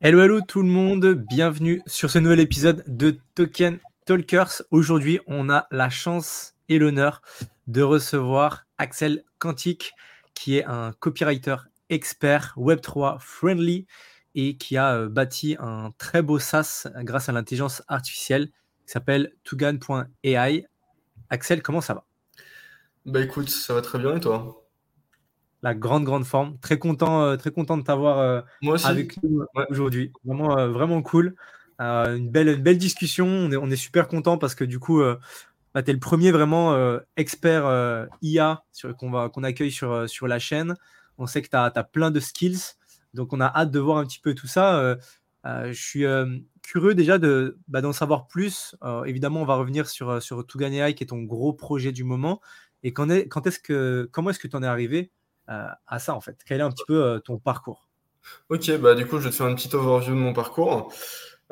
Hello, hello tout le monde, bienvenue sur ce nouvel épisode de Token Talkers. Aujourd'hui, on a la chance et l'honneur de recevoir Axel Quantique, qui est un copywriter expert Web3 friendly et qui a euh, bâti un très beau SaaS grâce à l'intelligence artificielle qui s'appelle Tugan.ai. Axel, comment ça va? Bah écoute, ça va très bien et toi? La grande, grande forme. Très content, euh, très content de t'avoir euh, avec nous aujourd'hui. Vraiment, euh, vraiment cool. une, belle, une belle discussion. On est, on est super content parce que du coup, bah, tu es le premier vraiment expert IA qu'on qu'on accueille sur, sur la chaîne. On sait que tu as, plein de skills. Donc, on a hâte de voir un petit peu tout ça. je suis curieux déjà de, bah, d'en savoir plus. évidemment, on va revenir sur, sur AI qui est ton gros projet du moment. Et quand, est, quand est-ce que, comment est-ce que tu en es arrivé? À ça en fait Quel est un petit peu euh, ton parcours? Ok, bah du coup je vais te faire une petite overview de mon parcours.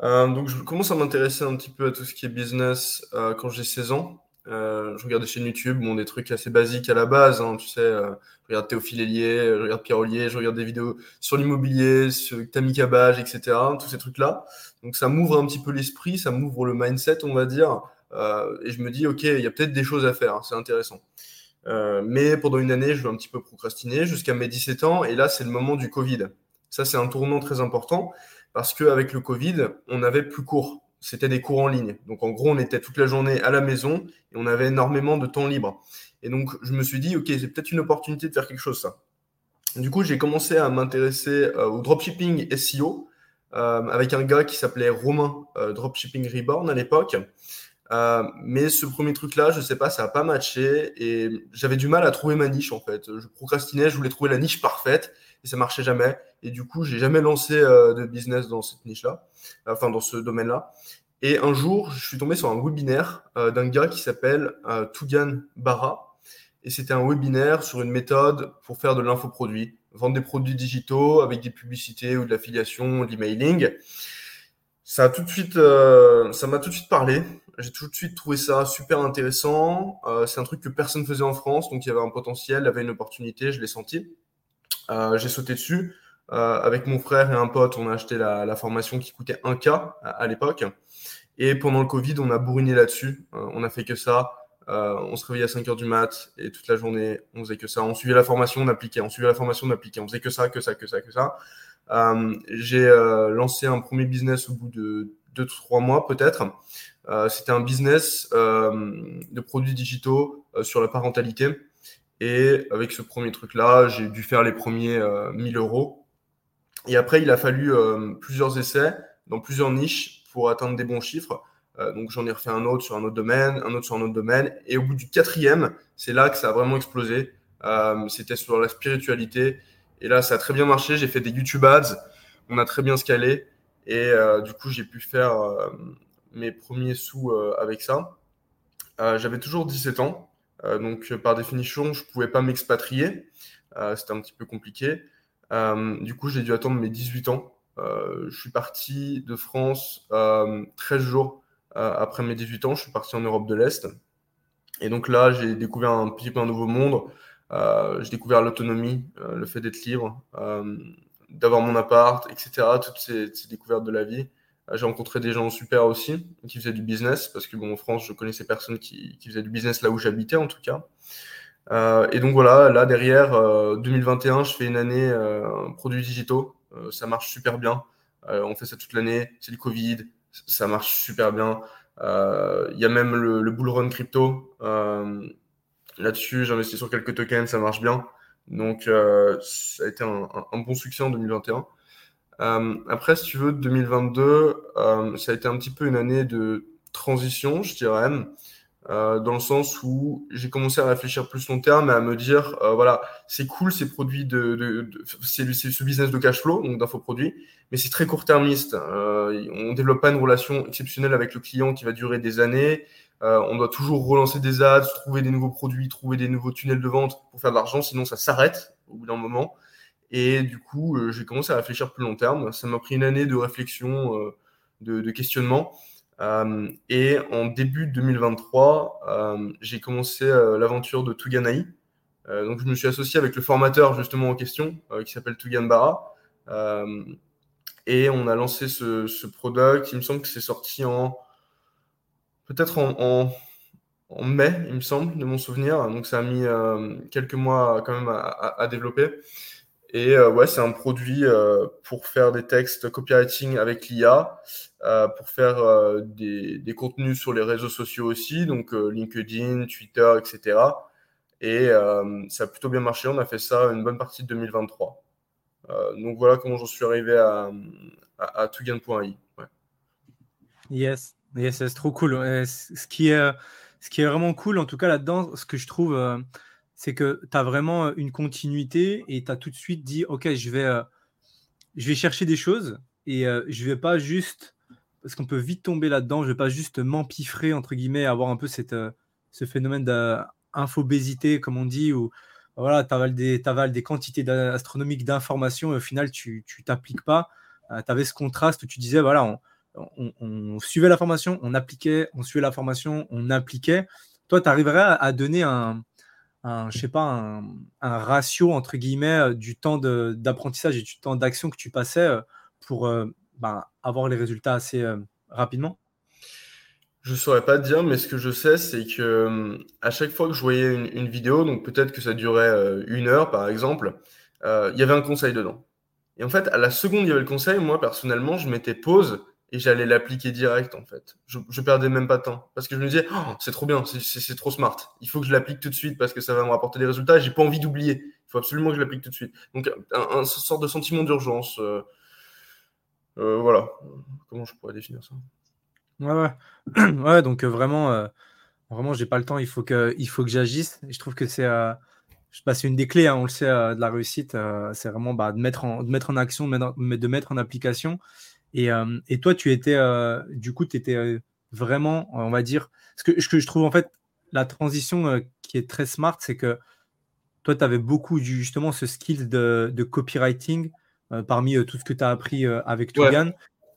Euh, donc je commence à m'intéresser un petit peu à tout ce qui est business quand j'ai 16 ans. je regarde des chaînes YouTube, bon, des trucs assez basiques à la base, hein, tu sais, je regarde Théophile Hélier, je regarde Pierre Ollier, je regarde des vidéos sur l'immobilier, sur Tammy Cabage, etc., tous ces trucs-là. Donc ça m'ouvre un petit peu l'esprit, ça m'ouvre le mindset, on va dire, et je me dis, ok, il y a peut-être des choses à faire, hein, c'est intéressant. Euh, mais pendant une année, je vais un petit peu procrastiner jusqu'à mes 17 ans. Et là, c'est le moment du Covid. Ça, c'est un tournant très important parce qu'avec le Covid, on n'avait plus cours. C'était des cours en ligne. Donc, en gros, on était toute la journée à la maison et on avait énormément de temps libre. Et donc, je me suis dit, OK, c'est peut-être une opportunité de faire quelque chose, ça. Du coup, j'ai commencé à m'intéresser euh, au dropshipping SEO euh, avec un gars qui s'appelait Romain Dropshipping Reborn à l'époque. Euh, mais ce premier truc-là, je sais pas, ça a pas matché et j'avais du mal à trouver ma niche en fait. Je procrastinais, je voulais trouver la niche parfaite et ça marchait jamais. Et du coup, j'ai jamais lancé euh, de business dans cette niche-là, enfin dans ce domaine-là. Et un jour, je suis tombé sur un webinaire euh, d'un gars qui s'appelle Tugan Barra. Et c'était un webinaire sur une méthode pour faire de l'infoproduit, vendre des produits digitaux avec des publicités ou de l'affiliation, de l'emailing. Ça tout de suite, ça m'a tout de suite parlé. J'ai tout de suite trouvé ça super intéressant. Euh, c'est un truc que personne faisait en France, donc il y avait un potentiel, il y avait une opportunité, je l'ai senti. Euh, j'ai sauté dessus. Euh, avec mon frère et un pote, on a acheté la, formation qui coûtait 1K à, l'époque. Et pendant le Covid, on a bourriné là-dessus. On a fait que ça. On se réveillait à 5 heures du mat et toute la journée, on faisait que ça. On suivait la formation, on appliquait. On suivait la formation, on appliquait. On faisait que ça, que ça, que ça, que ça. j'ai lancé un premier business au bout de 2-3 mois peut-être. Euh, c'était un business euh, de produits digitaux euh, sur la parentalité. Et avec ce premier truc-là, j'ai dû faire les premiers 1000 euros. Et après, il a fallu plusieurs essais dans plusieurs niches pour atteindre des bons chiffres. donc j'en ai refait un autre sur un autre domaine, un autre sur un autre domaine. Et au bout du quatrième, c'est là que ça a vraiment explosé. C'était sur la spiritualité. Et là, ça a très bien marché. J'ai fait des YouTube ads. On a très bien scalé. Et du coup, j'ai pu faire mes premiers sous euh, avec ça. Euh, j'avais toujours 17 ans, euh, donc par définition, je ne pouvais pas m'expatrier. C'était un petit peu compliqué. du coup, j'ai dû attendre mes 18 ans. je suis parti de France 13 jours après mes 18 ans. Je suis parti en Europe de l'Est. Et donc là, j'ai découvert un petit peu un nouveau monde. j'ai découvert l'autonomie, le fait d'être libre, d'avoir mon appart, etc. Toutes ces, ces, découvertes de la vie. J'ai rencontré des gens super aussi qui faisaient du business parce que bon, en France, je connaissais personne qui, qui faisait du business là où j'habitais en tout cas. Euh, et donc voilà, là derrière, euh, 2021, je fais une année euh, produits digitaux. Euh, ça marche super bien. Euh, on fait ça toute l'année. C'est du Covid, ça marche super bien. Euh, il y a même le, le bull run crypto. Là-dessus, j'investis sur quelques tokens, ça marche bien. Donc ça a été un bon succès en 2021. Euh, après, si tu veux, 2022, euh, ça a été un petit peu une année de transition, je dirais, euh, dans le sens où j'ai commencé à réfléchir plus long terme et à me dire, euh, voilà, c'est cool ces produits de, de, de c'est ce business de cash flow, donc d'infoproduits, mais c'est très court-termiste. Euh, on développe pas une relation exceptionnelle avec le client qui va durer des années. Euh, on doit toujours relancer des ads, trouver des nouveaux produits, trouver des nouveaux tunnels de vente pour faire de l'argent, sinon ça s'arrête au bout d'un moment. Et du coup, euh, j'ai commencé à réfléchir plus long terme. Ça m'a pris une année de réflexion, euh, de, questionnement. Euh, et en début 2023, euh, j'ai commencé l'aventure de Tuganai. donc, je me suis associé avec le formateur justement en question, qui s'appelle Tugan Bara. et on a lancé ce, ce product. Il me semble que c'est sorti en peut-être en, mai, il me semble, de mon souvenir. Donc ça a mis quelques mois quand même à développer. Et ouais, c'est un produit pour faire des textes copywriting avec l'IA, pour faire des, des, contenus sur les réseaux sociaux aussi, donc LinkedIn, Twitter, etc. Et ça a plutôt bien marché. On a fait ça une bonne partie de 2023. donc voilà comment j'en suis arrivé à, à. Yes, yes, c'est trop cool. Ce qui, est, ce qui est vraiment cool, en tout cas là-dedans, ce que je trouve c'est que tu as vraiment une continuité et tu as tout de suite dit Ok, je vais, je vais chercher des choses et je vais pas juste, parce qu'on peut vite tomber là-dedans, je vais pas juste m'empiffrer, entre guillemets, avoir un peu cette, ce phénomène d'infobésité, comme on dit, où voilà, tu avales des, quantités astronomiques d'informations et au final, tu t'appliques pas. tu avais ce contraste où tu disais voilà, on, on, suivait la formation, on appliquait, on suivait la formation, on appliquait. Toi, tu arriverais à donner un un, je sais pas, un, ratio entre guillemets euh, du temps d'apprentissage et du temps d'action que tu passais euh, pour euh, ben, avoir les résultats assez rapidement? Je saurais pas te dire, mais ce que je sais, c'est que à chaque fois que je voyais une, vidéo, donc peut-être que ça durait une heure par exemple, il y avait un conseil dedans. Et en fait, à la seconde, il y avait le conseil, moi personnellement, je mettais pause et j'allais l'appliquer direct en fait. Je, je perdais même pas de temps parce que je me disais oh, c'est trop bien, c'est trop smart. Il faut que je l'applique tout de suite parce que ça va me rapporter des résultats. J'ai pas envie d'oublier. Il faut absolument que je l'applique tout de suite. Donc un, un sorte de sentiment d'urgence. Euh, euh, voilà. Comment je pourrais définir ça? Ouais ouais. donc euh, vraiment vraiment j'ai pas le temps. Il faut que il faut que j'agisse. Je trouve que c'est passe une des clés, hein, on le sait, de la réussite, c'est vraiment bah, de, mettre en, de mettre en action, de mettre en application. Euh, et, toi, tu étais, euh, du coup, tu étais euh, vraiment, on va dire, ce que, ce que je trouve en fait, la transition qui est très smart, c'est que toi, tu avais beaucoup justement ce skill de, copywriting parmi tout ce que tu as appris avec Togan.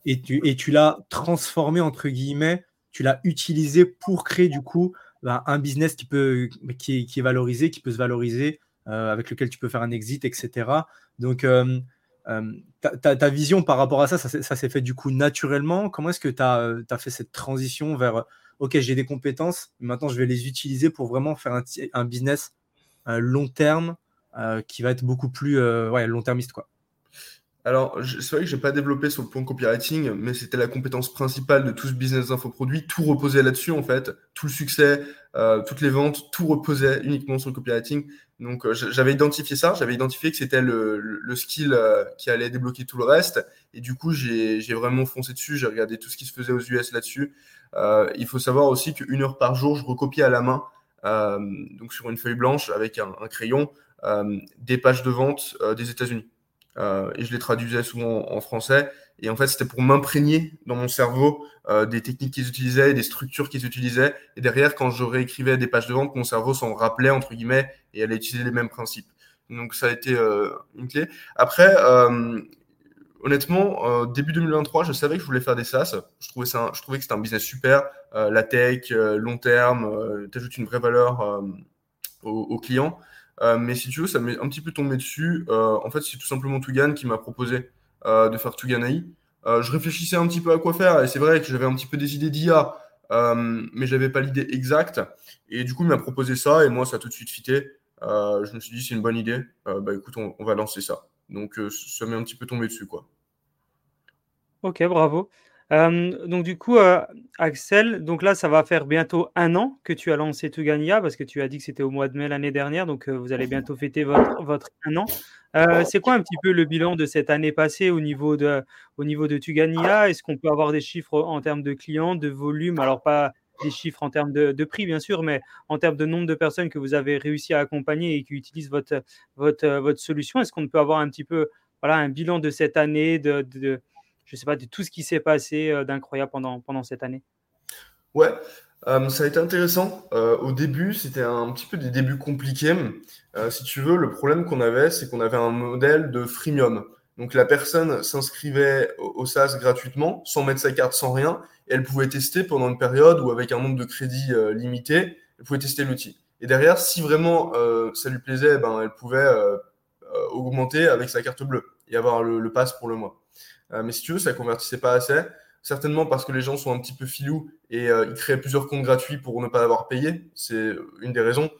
Et tu, et tu l'as transformé, entre guillemets, tu l'as utilisé pour créer du coup bah, un business qui, peut, qui, qui, est valorisé, qui peut se valoriser, avec lequel tu peux faire un exit, etc. Donc, euh, ta, vision par rapport à ça, ça, s'est fait du coup naturellement. Comment est-ce que tu as, euh, fait cette transition vers euh, OK, j'ai des compétences, maintenant je vais les utiliser pour vraiment faire un, business long terme qui va être beaucoup plus long termiste. Alors, c'est vrai que je n'ai pas développé sur le point copywriting, mais c'était la compétence principale de tout ce business d'infoproduit. Tout reposait là-dessus, en fait. Tout le succès, toutes les ventes, tout reposait uniquement sur le copywriting. Donc euh, j'avais identifié ça, j'avais identifié que c'était le, skill euh, qui allait débloquer tout le reste. Et du coup, j'ai vraiment foncé dessus, j'ai regardé tout ce qui se faisait aux US là-dessus. Euh, il faut savoir aussi qu'une heure par jour, je recopiais à la main, donc sur une feuille blanche avec un, un crayon, des pages de vente des États-Unis. Et je les traduisais souvent en français. Et en fait, c'était pour m'imprégner dans mon cerveau euh, des techniques qu'ils utilisaient, des structures qu'ils utilisaient. Et derrière, quand je réécrivais des pages de vente, mon cerveau s'en rappelait, entre guillemets, et allait utiliser les mêmes principes. Donc, ça a été euh, une clé. Après, euh, honnêtement, début 2023, je savais que je voulais faire des SaaS. Je trouvais, ça, je trouvais que c'était un business super. la tech, long terme, tu ajoutes une vraie valeur aux, clients. Mais si tu veux, ça m'est un petit peu tombé dessus. en fait, c'est tout simplement Tougan qui m'a proposé de faire Tuganai. Euh, je réfléchissais un petit peu à quoi faire et c'est vrai que j'avais un petit peu des idées d'IA, euh, mais je n'avais pas l'idée exacte. Et du coup, il m'a proposé ça et moi, ça a tout de suite fité. Euh, je me suis dit, c'est une bonne idée. bah écoute, on, va lancer ça. Donc, ça m'est un petit peu tombé dessus, quoi. Ok, bravo. Donc du coup, Axel, donc là, ça va faire bientôt un an que tu as lancé Tugania parce que tu as dit que c'était au mois de mai l'année dernière, donc vous allez bientôt fêter votre, votre un an. Euh, c'est quoi un petit peu le bilan de cette année passée au niveau de, au niveau de Tugania? Est-ce qu'on peut avoir des chiffres en termes de clients, de volume? Alors, pas des chiffres en termes de, prix, bien sûr, mais en termes de nombre de personnes que vous avez réussi à accompagner et qui utilisent votre, votre, votre solution. Est-ce qu'on peut avoir un petit peu voilà, un bilan de cette année, de, de je sais pas, de tout ce qui s'est passé euh, d'incroyable pendant, pendant cette année Ouais, euh, ça a été intéressant. Euh, au début, c'était un petit peu des débuts compliqués. Si tu veux, le problème qu'on avait, c'est qu'on avait un modèle de freemium. Donc la personne s'inscrivait au, SaaS gratuitement, sans mettre sa carte, sans rien, et elle pouvait tester pendant une période où, avec un nombre de crédits limité, elle pouvait tester l'outil. Et derrière, si vraiment ça lui plaisait, ben, elle pouvait augmenter avec sa carte bleue et avoir le pass pour le mois. Mais si tu veux, ça convertissait pas assez. Certainement parce que les gens sont un petit peu filous et ils créaient plusieurs comptes gratuits pour ne pas avoir payé. C'est une des raisons.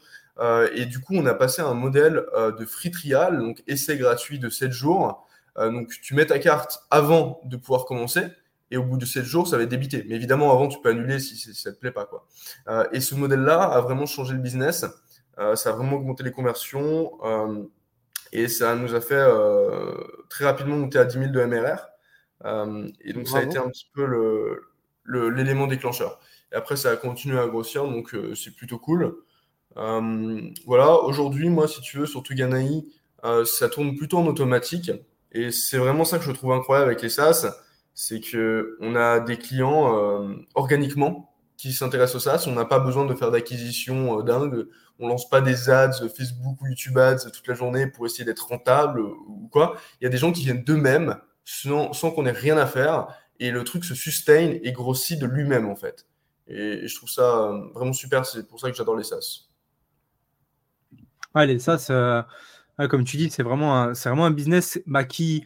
et du coup, on a passé à un modèle de free trial, donc essai gratuit de 7 jours. donc, tu mets ta carte avant de pouvoir commencer et au bout de 7 jours, ça va être débité. Mais évidemment, avant, tu peux annuler si, ça ne te plaît pas. Quoi. Euh, et ce modèle-là a vraiment changé le business. Euh, ça a vraiment augmenté les conversions. Euh, et ça nous a fait très rapidement monter à 10 000 de MRR. Et donc, ça a été un petit peu l'élément déclencheur. Et après, ça a continué à grossir, donc c'est plutôt cool. voilà, aujourd'hui, moi, si tu veux, sur Tuganaï, ça tourne plutôt en automatique. Et c'est vraiment ça que je trouve incroyable avec les SaaS c'est que on a des clients euh, organiquement qui s'intéressent au SaaS. On n'a pas besoin de faire d'acquisition euh, dingue. On lance pas des ads Facebook ou YouTube ads toute la journée pour essayer d'être rentable ou quoi. Il y a des gens qui viennent d'eux-mêmes sans, sans qu'on ait rien à faire et le truc se sustain et grossit de lui-même en fait. Et, je trouve ça euh, vraiment super. C'est pour ça que j'adore les SaaS. Ouais, les SaaS, comme tu dis, c'est vraiment un, vraiment un business bah, qui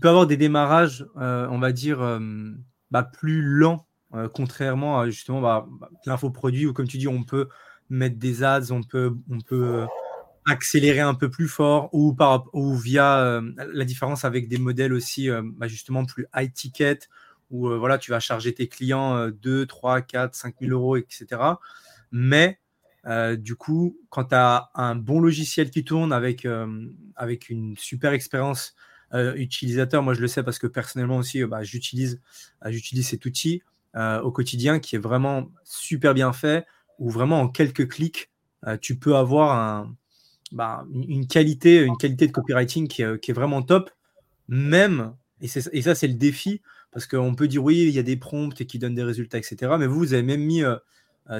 peut avoir des démarrages, euh, on va dire, euh, bah, plus lents, euh, contrairement à justement bah, bah, l'infoproduit où, comme tu dis, on peut mettre des ads, on peut accélérer un peu plus fort ou, par, ou via la différence avec des modèles aussi bah, justement plus high ticket où voilà, tu vas charger tes clients 2, 3, 4, 5 000 euros, etc. Mais du coup, quand tu as un bon logiciel qui tourne avec, avec une super expérience euh, utilisateur. Moi, je le sais parce que personnellement aussi, euh, bah, j'utilise, euh, j'utilise cet outil au quotidien qui est vraiment super bien fait, où vraiment en quelques clics, tu peux avoir un, bah, une, qualité, une qualité de copywriting qui est, qui est vraiment top, même, et, et ça c'est le défi, parce qu'on peut dire oui, il y a des prompts et qui donnent des résultats, etc. Mais vous, vous avez même mis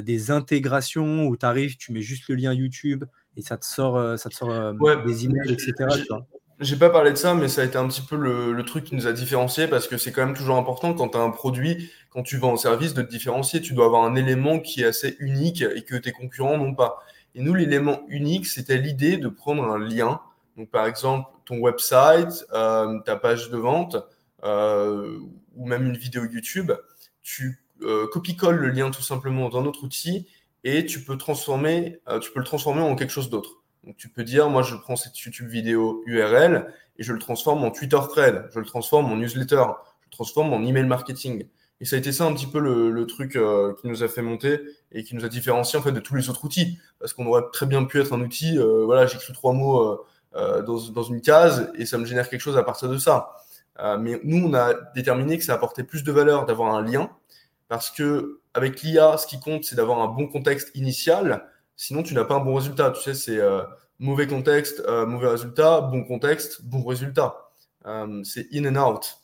des intégrations où tu arrives, tu mets juste le lien YouTube et ça te sort, ça te sort des emails, etc. J'ai pas parlé de ça, mais ça a été un petit peu le, truc qui nous a différenciés parce que c'est quand même toujours important quand tu as un produit, quand tu vends un service, de te différencier. Tu dois avoir un élément qui est assez unique et que tes concurrents n'ont pas. Et nous, l'élément unique, c'était l'idée de prendre un lien. Donc, par exemple, ton website, euh, ta page de vente euh, ou même une vidéo YouTube. Tu euh, copie-colles le lien tout simplement dans notre outil et tu peux, transformer, tu peux le transformer en quelque chose d'autre. Donc tu peux dire, moi je prends cette YouTube vidéo URL et je le transforme en Twitter thread, je le transforme en newsletter, je le transforme en email marketing. Et ça a été ça un petit peu le, truc euh, qui nous a fait monter et qui nous a différencié en fait de tous les autres outils. Parce qu'on aurait très bien pu être un outil, euh, voilà, j'écris trois mots euh, dans, dans, une case et ça me génère quelque chose à partir de ça. mais nous, on a déterminé que ça apportait plus de valeur d'avoir un lien parce que avec l'IA, ce qui compte, c'est d'avoir un bon contexte initial Sinon, tu n'as pas un bon résultat. Tu sais, c'est mauvais contexte, mauvais résultat, bon contexte, bon résultat. C'est in and out.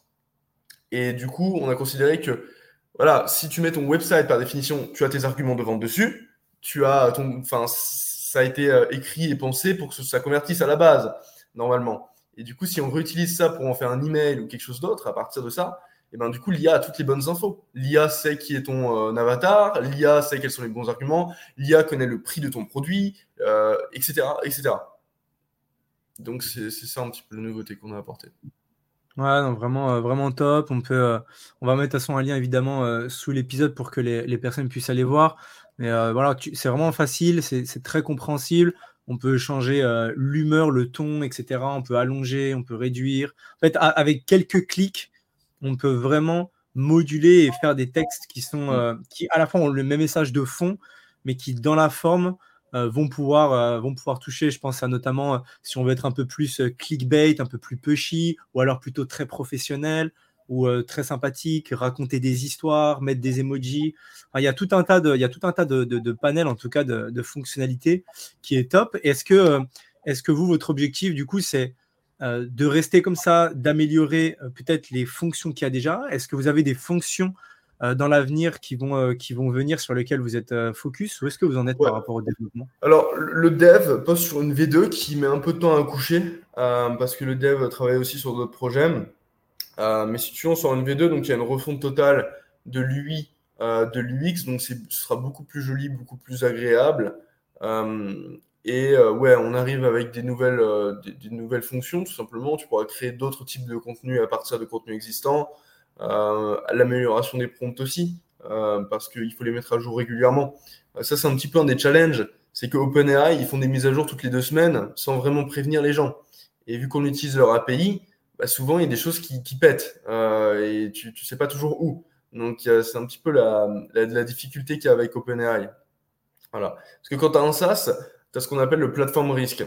Et du coup, on a considéré que, voilà, si tu mets ton website par définition, tu as tes arguments de vente dessus, tu as ton, enfin, ça a été écrit et pensé pour que ça convertisse à la base, normalement. Et du coup, si on réutilise ça pour en faire un email ou quelque chose d'autre, à partir de ça, et ben du coup, l'IA a toutes les bonnes infos. L'IA sait qui est ton euh, avatar, l'IA sait quels sont les bons arguments, l'IA connaît le prix de ton produit, etc., euh, etc. Donc c'est ça un petit peu la nouveauté qu'on a apporté. Ouais, non, vraiment, euh, vraiment top. On peut, on va mettre à son un lien évidemment sous l'épisode pour que les, personnes puissent aller voir. Mais voilà, c'est vraiment facile, c'est très compréhensible. On peut changer l'humeur, le ton, etc. On peut allonger, on peut réduire. En fait, avec quelques clics, on peut vraiment moduler et faire des textes qui sont euh, qui à la fois ont le même message de fond, mais qui dans la forme euh, vont pouvoir euh, vont pouvoir toucher. Je pense à notamment si on veut être un peu plus clickbait, un peu plus pushy, ou alors plutôt très professionnel ou très sympathique, raconter des histoires, mettre des emojis. il y a tout un tas de il y a tout un tas de, de, panels en tout cas de, de fonctionnalités qui est top. Est-ce que est-ce que vous votre objectif du coup c'est euh, de rester comme ça, d'améliorer euh, peut-être les fonctions qu'il y a déjà? Est-ce que vous avez des fonctions euh, dans l'avenir qui, vont qui vont venir sur lesquelles vous êtes focus ou est-ce que vous en êtes par rapport au développement? Alors, le dev poste sur une V2 qui met un peu de temps à coucher parce que le dev travaille aussi sur d'autres projets. mais si tu on sort une V2, donc il y a une refonte totale de l'UI, de l'UX, donc ce sera beaucoup plus joli, beaucoup plus agréable. Et ouais, on arrive avec des nouvelles, des, nouvelles fonctions, tout simplement. Tu pourras créer d'autres types de contenus à partir de contenus existants. L'amélioration des prompts aussi, parce qu'il faut les mettre à jour régulièrement. ça, c'est un petit peu un des challenges. C'est que OpenAI, ils font des mises à jour toutes les deux semaines sans vraiment prévenir les gens. Et vu qu'on utilise leur API, bah, souvent il y a des choses qui, pètent et tu ne sais pas toujours où. Donc, c'est un petit peu la, la, difficulté qu'il y a avec OpenAI. Voilà. Parce que quand tu as un SaaS, tu as ce qu'on appelle le platform risque.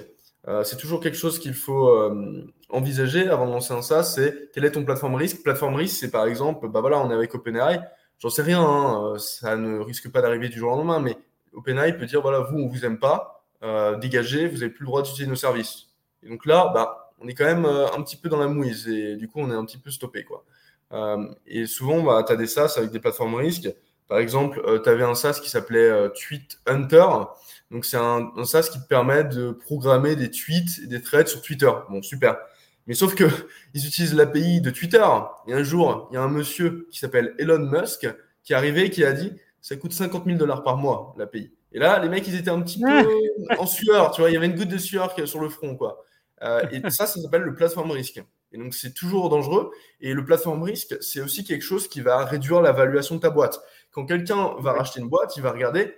Euh, c'est toujours quelque chose qu'il faut euh, envisager avant de lancer un SaaS, c'est quel est ton plateforme risque Plateforme risque, c'est par exemple, bah on est avec OpenAI, j'en sais rien, hein, euh, ça ne risque pas d'arriver du jour au lendemain, mais OpenAI peut dire, voilà, vous, on vous aime pas, dégagez, vous n'avez plus le droit d'utiliser nos services. Et donc là, bah, on est quand même un petit peu dans la mouise et du coup, on est un petit peu stoppé. Quoi. et souvent, bah, tu as des SaaS avec des plateformes risques par exemple, tu avais un SaaS qui s'appelait Tweet Hunter. Donc, c'est un, un, SaaS qui te permet de programmer des tweets et des threads sur Twitter. Bon, super. Mais sauf que ils utilisent l'API de Twitter. Et un jour, il y a un monsieur qui s'appelle Elon Musk qui est arrivé et qui a dit ça coûte 50 000 dollars par mois, l'API. Et là, les mecs, ils étaient un petit peu en sueur. Tu vois, il y avait une goutte de sueur sur le front, quoi. Euh, et ça, ça s'appelle le platform risk. Et donc, c'est toujours dangereux. Et le platform risk, c'est aussi quelque chose qui va réduire la valuation de ta boîte. Quand quelqu'un va racheter une boîte, il va regarder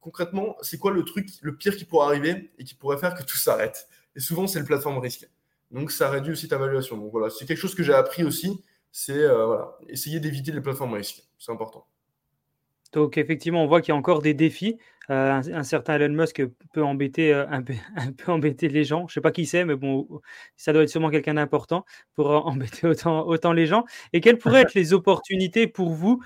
concrètement, c'est quoi le truc, le pire qui pourrait arriver et qui pourrait faire que tout s'arrête? Et souvent, c'est le platform risque. Donc, ça réduit aussi ta valuation. Donc, voilà, c'est quelque chose que j'ai appris aussi. C'est euh, voilà, essayer d'éviter les plateformes risques. C'est important. Donc effectivement, on voit qu'il y a encore des défis. Euh, un, certain Elon Musk peut embêter, euh, un, peu, embêter les gens. Je ne sais pas qui c'est, mais bon, ça doit être sûrement quelqu'un d'important pour embêter autant, autant les gens. Et quelles pourraient être les opportunités pour vous,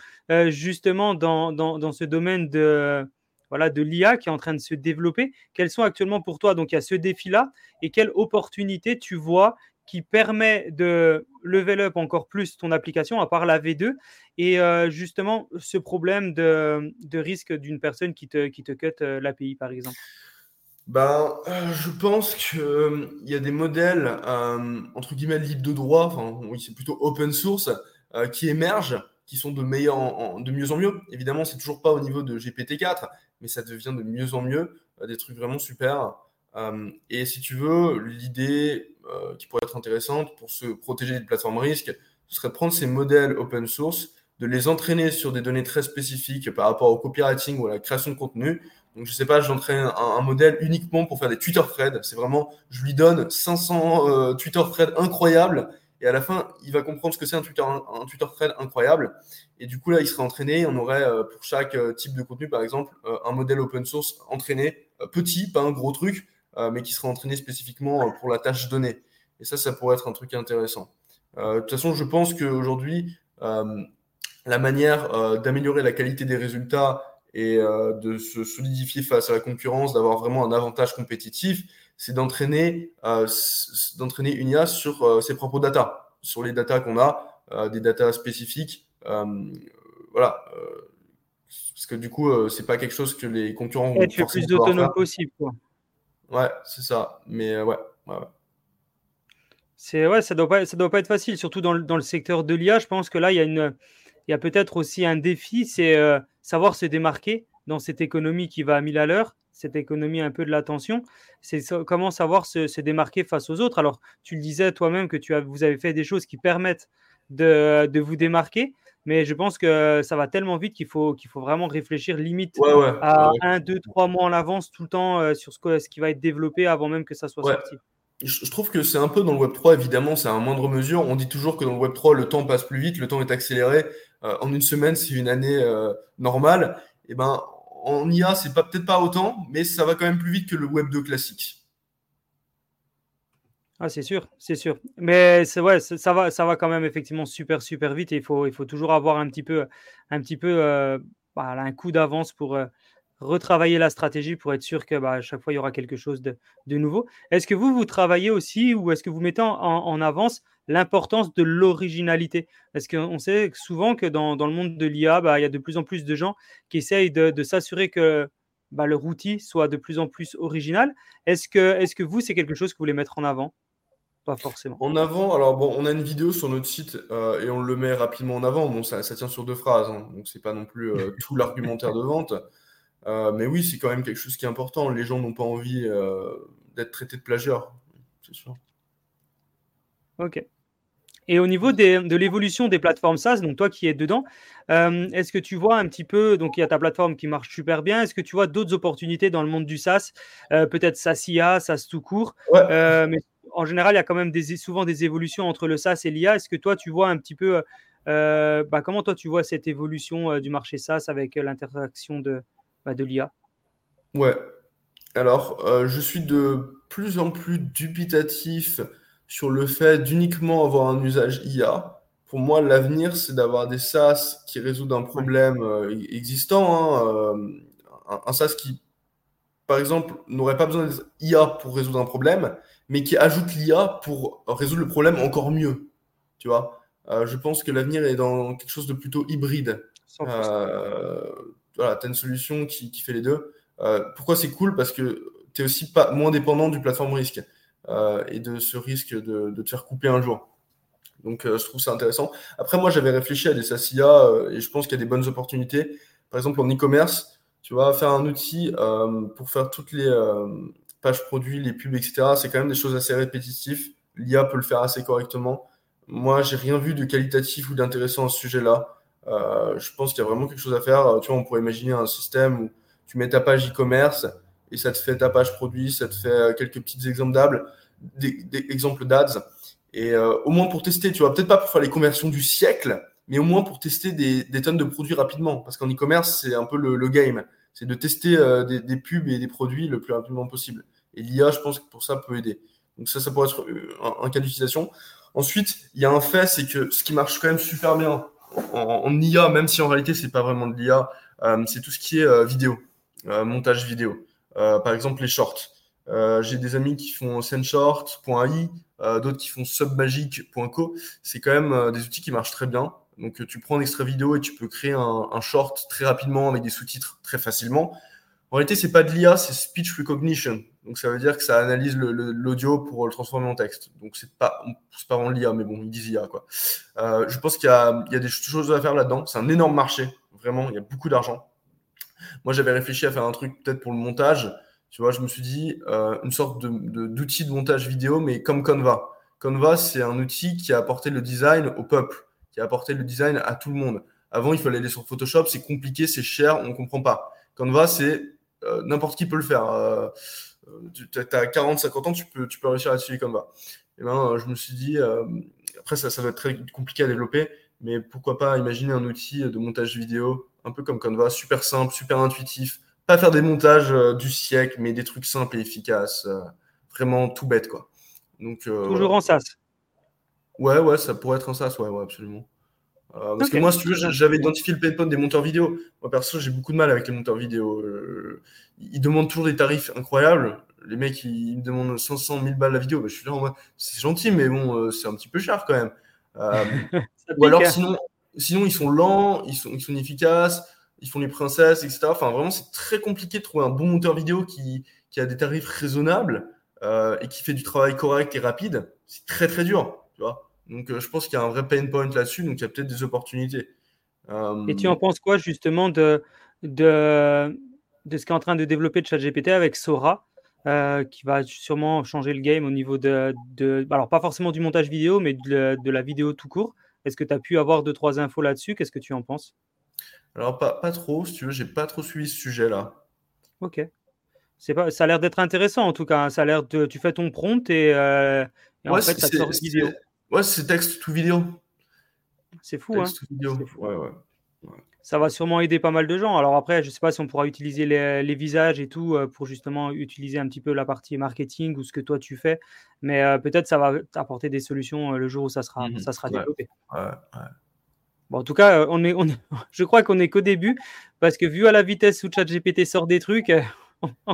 justement, dans, dans, dans, ce domaine de, voilà, de l'IA qui est en train de se développer Quels sont actuellement pour toi Donc il y a ce défi-là. Et quelles opportunités tu vois qui permet de level up encore plus ton application, à part la V2, et euh, justement ce problème de, risque d'une personne qui te, qui te cut euh, l'API, par exemple? Ben, euh, je pense qu'il y a des modèles, entre guillemets, libres de droit, oui, c'est plutôt open source, qui émergent, qui sont de, meilleur en, de mieux en mieux. Évidemment, c'est toujours pas au niveau de GPT-4, mais ça devient de mieux en mieux, des trucs vraiment super. et si tu veux, l'idée euh, qui pourrait être intéressante pour se protéger des plateformes risques, ce serait de prendre ces modèles open source, de les entraîner sur des données très spécifiques par rapport au copywriting ou à la création de contenu. Donc, je sais pas, j'entraîne un, modèle uniquement pour faire des Twitter threads. C'est vraiment, je lui donne 500 euh, Twitter threads incroyables. Et à la fin, il va comprendre ce que c'est un Twitter, un, thread incroyable. Et du coup, là, il serait entraîné. On aurait euh, pour chaque type de contenu, par exemple, un modèle open source entraîné, petit, pas un gros truc, euh, mais qui sera entraîné spécifiquement euh, pour la tâche donnée. Et ça, ça pourrait être un truc intéressant. Euh, de toute façon, je pense qu'aujourd'hui, la manière d'améliorer la qualité des résultats et de se solidifier face à la concurrence, d'avoir vraiment un avantage compétitif, c'est d'entraîner d'entraîner une IA sur ses propres data, sur les data qu'on a, des data spécifiques. voilà. parce que du coup, c'est pas quelque chose que les concurrents vont. faire plus d'autonomie possible. Quoi. Ouais, c'est ça. Mais euh, ouais, ouais, C'est ouais, ça doit pas, ça doit pas être facile, surtout dans le, dans le secteur de l'IA. Je pense que là, il y a une, il y a peut-être aussi un défi, c'est euh, savoir se démarquer dans cette économie qui va à mille à l'heure, cette économie un peu de l'attention. C'est comment savoir se, se, démarquer face aux autres? Alors, tu le disais toi-même que tu as, vous avez fait des choses qui permettent de, de vous démarquer. Mais je pense que ça va tellement vite qu'il faut, qu'il faut vraiment réfléchir limite à un, deux, trois mois en avance tout le temps euh, sur ce, ce, qui va être développé avant même que ça soit sorti. Je, trouve que c'est un peu dans le Web 3, évidemment, c'est à moindre mesure. On dit toujours que dans le Web 3, le temps passe plus vite, le temps est accéléré. Euh, en une semaine, c'est une année euh, normale. Et eh ben, en IA, c'est pas peut-être pas autant, mais ça va quand même plus vite que le Web 2 classique. Ah, c'est sûr, c'est sûr. Mais c'est ça va, ça va quand même effectivement super, super vite et il faut, toujours avoir un petit peu, un petit peu, euh, un coup d'avance pour euh, retravailler la stratégie pour être sûr que bah, à chaque fois il y aura quelque chose de, nouveau. Est-ce que vous, vous travaillez aussi ou est-ce que vous mettez en, avance l'importance de l'originalité Parce qu'on sait souvent que dans, le monde de l'IA, bah, il y a de plus en plus de gens qui essayent de, s'assurer que leur outil soit de plus en plus original. Est-ce que, est que vous, c'est quelque chose que vous voulez mettre en avant? Pas forcément. En avant, alors bon, on a une vidéo sur notre site euh, et on le met rapidement en avant. Bon, ça, ça tient sur deux phrases, hein, donc c'est pas non plus euh, tout l'argumentaire de vente. mais oui, c'est quand même quelque chose qui est important. Les gens n'ont pas envie d'être traités de plagieurs, c'est sûr. Ok. Et au niveau de l'évolution des plateformes SaaS, donc toi qui es dedans, euh, est-ce que tu vois un petit peu, donc il y a ta plateforme qui marche super bien, est-ce que tu vois d'autres opportunités dans le monde du SaaS, euh, peut-être SaaS IA, SaaS tout court, euh, mais en général il y a quand même des, souvent des évolutions entre le SaaS et l'IA. Est-ce que toi tu vois un petit peu, bah, comment toi tu vois cette évolution du marché SaaS avec l'interaction de, bah, de l'IA Ouais, alors je suis de plus en plus dubitatif sur le fait d'uniquement avoir un usage IA. Pour moi, l'avenir, c'est d'avoir des SaaS qui résoudent un problème euh, existant. Hein, euh, un, SaaS qui, par exemple, n'aurait pas besoin d'IA pour résoudre un problème, mais qui ajoute l'IA pour résoudre le problème encore mieux. Tu vois? Euh, Je pense que l'avenir est dans quelque chose de plutôt hybride. voilà, tu as une solution qui, qui fait les deux. pourquoi c'est cool? Parce que tu es aussi pas, moins dépendant du plateforme risque. Euh, et de ce risque de, de, te faire couper un jour. Donc, euh, je trouve ça intéressant. Après, moi, j'avais réfléchi à des SaaSIA euh, et je pense qu'il y a des bonnes opportunités. Par exemple, en e-commerce, tu vas faire un outil pour faire toutes les pages produits, les pubs, etc. C'est quand même des choses assez répétitives. L'IA peut le faire assez correctement. Moi, j'ai rien vu de qualitatif ou d'intéressant à ce sujet-là. je pense qu'il y a vraiment quelque chose à faire. Tu vois, on pourrait imaginer un système où tu mets ta page e-commerce, et ça te fait ta page produit, ça te fait euh, quelques petits exemples d'ads. Et euh, au moins pour tester, tu vois, peut-être pas pour faire les conversions du siècle, mais au moins pour tester des, tonnes de produits rapidement. Parce qu'en e-commerce, c'est un peu le, game. C'est de tester euh, des, pubs et des produits le plus rapidement possible. Et l'IA, je pense que pour ça peut aider. Donc ça, ça pourrait être un, cas d'utilisation. Ensuite, il y a un fait, c'est que ce qui marche quand même super bien en, IA, même si en réalité c'est pas vraiment de l'IA, c'est tout ce qui est vidéo, montage vidéo. Euh, par exemple, les shorts. Euh, j'ai des amis qui font sendshort.ai, euh, d'autres qui font submagic.co. C'est quand même des outils qui marchent très bien. Donc, tu prends un extrait vidéo et tu peux créer un, short très rapidement avec des sous-titres très facilement. En réalité, c'est pas de l'IA, c'est speech recognition. Donc, ça veut dire que ça analyse l'audio pour le transformer en texte. Donc, c'est pas, pas vraiment l'IA, mais bon, ils disent IA, quoi. je pense qu'il y, y a, des choses à faire là-dedans. C'est un énorme marché. Vraiment, il y a beaucoup d'argent. Moi, j'avais réfléchi à faire un truc peut-être pour le montage. Tu vois, je me suis dit euh, une sorte d'outil de, montage vidéo, mais comme Canva. Canva, c'est un outil qui a apporté le design au peuple, qui a apporté le design à tout le monde. Avant, il fallait aller sur Photoshop, c'est compliqué, c'est cher, on ne comprend pas. Canva, c'est euh, n'importe qui peut le faire. Euh, tu as 40, 50 ans, tu peux, tu peux réussir à utiliser Canva. Et ben, je me suis dit, après, ça, ça va être très compliqué à développer, mais pourquoi pas imaginer un outil de montage vidéo un peu comme Canva, super simple, super intuitif. Pas faire des montages euh, du siècle, mais des trucs simples et efficaces. Euh, vraiment tout bête, quoi. Donc, euh, Toujours en SaaS. Ouais, ouais, ça pourrait être en SaaS, ouais, ouais absolument. parce que moi, si tu veux, j'avais identifié le pain des monteurs vidéo. Moi, perso, j'ai beaucoup de mal avec les monteurs vidéo. ils demandent toujours des tarifs incroyables. Les mecs, ils, me demandent 500 000 balles la vidéo. Bah, je suis là, c'est gentil, mais bon, c'est un petit peu cher quand même. ou alors, sinon, Sinon, ils sont lents, ils sont, ils inefficaces, ils font les princesses, etc. Enfin, vraiment, c'est très compliqué de trouver un bon monteur vidéo qui, a des tarifs raisonnables euh, et qui fait du travail correct et rapide. C'est très, très dur, tu vois. Donc, euh, je pense qu'il y a un vrai pain point là-dessus, donc il y a peut-être des opportunités. Euh, et tu en penses quoi, justement, de, de, de ce qu'est en train de développer ChatGPT avec Sora qui va sûrement changer le game au niveau de, alors pas forcément du montage vidéo, mais de la vidéo tout court? Est-ce que tu as pu avoir deux, trois infos là-dessus? Qu'est-ce que tu en penses? Alors, pas, pas trop, si tu veux, j'ai pas trop suivi ce sujet-là. Ok. C'est pas, ça a l'air d'être intéressant en tout cas. Hein. Ça a l'air de, tu fais ton prompt et, euh, en fait, ça te sort vidéo. Ouais, c'est texte tout vidéo. C'est fou, hein. Vidéo. Fou. Ouais, ouais ça va sûrement aider pas mal de gens. Alors après, je ne sais pas si on pourra utiliser les, visages et tout euh, pour justement utiliser un petit peu la partie marketing ou ce que toi tu fais, mais euh, peut-être ça va apporter des solutions euh, le jour où ça sera, mmh ça sera développé. Bon, en tout cas, on est, on je crois qu'on est qu'au début parce que vu à la vitesse où ChatGPT sort des trucs,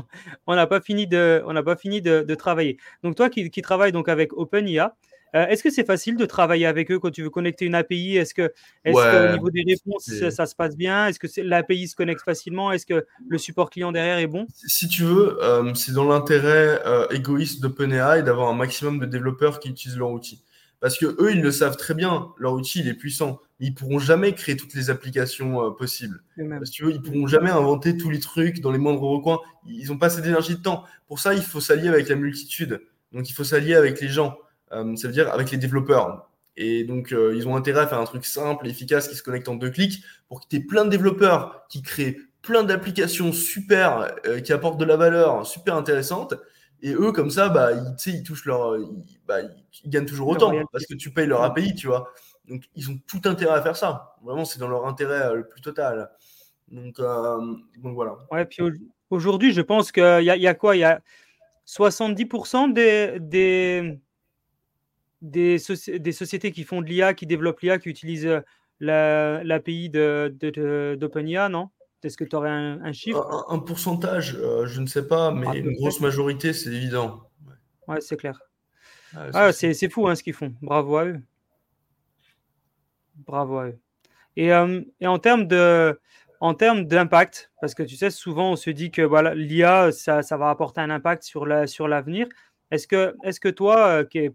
on n'a pas fini de, on n'a pas fini de, travailler. Donc toi qui, qui travailles donc avec OpenIA, euh, est-ce que c'est facile de travailler avec eux quand tu veux connecter une API Est-ce que, est qu'au niveau des réponses, ça, se passe bien? Est-ce que l'API se connecte facilement? Est-ce que le support client derrière est bon? Si tu veux, euh, c'est dans l'intérêt euh, égoïste d'OpenAI d'avoir un maximum de développeurs qui utilisent leur outil. Parce que eux, ils le savent très bien, leur outil, il est puissant. Ils pourront jamais créer toutes les applications euh, possibles. Parce que ils pourront jamais inventer tous les trucs dans les moindres recoins. Ils n'ont pas cette énergie de temps. Pour ça, il faut s'allier avec la multitude. Donc, il faut s'allier avec les gens. Euh, ça veut dire avec les développeurs. Et donc, euh, ils ont intérêt à faire un truc simple et efficace qui se connecte en deux clics pour que tu aies plein de développeurs qui créent plein d'applications super, qui apportent de la valeur super intéressante. Et eux, comme ça, bah, ils, ils touchent leur. Ils, bah, ils gagnent toujours autant parce que tu payes leur API, tu vois. Donc, ils ont tout intérêt à faire ça. Vraiment, c'est dans leur intérêt euh, le plus total. Donc, euh, donc voilà. Ouais, puis aujourd'hui, je pense qu'il y, y, a quoi? Il y a 70% des, des, des, des, sociétés qui font de l'IA, qui développent l'IA, qui utilisent l'API d'OpenIA, de, non? Est-ce que tu aurais un, chiffre? Un, pourcentage, euh, je ne sais pas, mais ah, une grosse majorité, c'est évident. Ouais, c'est clair. Ah, c'est fou hein, ce qu'ils font. Bravo à eux. Bravo à eux. Et, euh, et en termes de en termes d'impact, parce que tu sais, souvent on se dit que voilà, l'IA, ça, ça, va apporter un impact sur l'avenir. La, sur est-ce que, est que toi, euh, qui es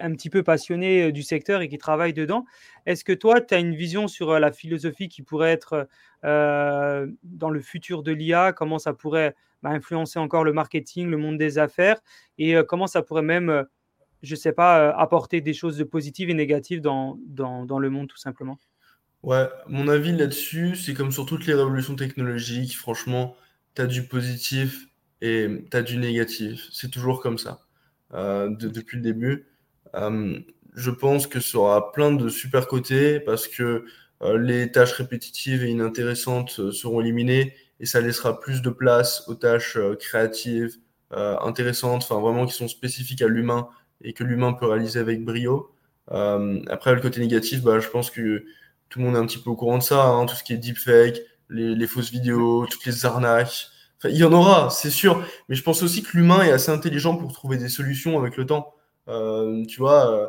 un, petit peu passionné euh, du secteur et qui travaille dedans. Est-ce que toi, tu as une vision sur euh, la philosophie qui pourrait être euh, dans le futur de l'IA, comment ça pourrait bah, influencer encore le marketing, le monde des affaires, et comment ça pourrait même, je ne sais pas, apporter des choses de positives et négatives dans, dans, dans le monde tout simplement? Ouais, mon avis là-dessus, c'est comme sur toutes les révolutions technologiques, franchement, tu as du positif et tu as du négatif. C'est toujours comme ça, depuis le début. Euh, je pense que ça aura plein de super côtés parce que euh, les tâches répétitives et inintéressantes euh, seront éliminées et ça laissera plus de place aux tâches créatives, intéressantes, enfin vraiment qui sont spécifiques à l'humain et que l'humain peut réaliser avec brio. après, le côté négatif, bah, je pense que tout le monde est un petit peu au courant de ça, hein, tout ce qui est deepfake, les, fausses vidéos, toutes les arnaques. Il y en aura, c'est sûr, mais je pense aussi que l'humain est assez intelligent pour trouver des solutions avec le temps. Euh, tu vois. Euh,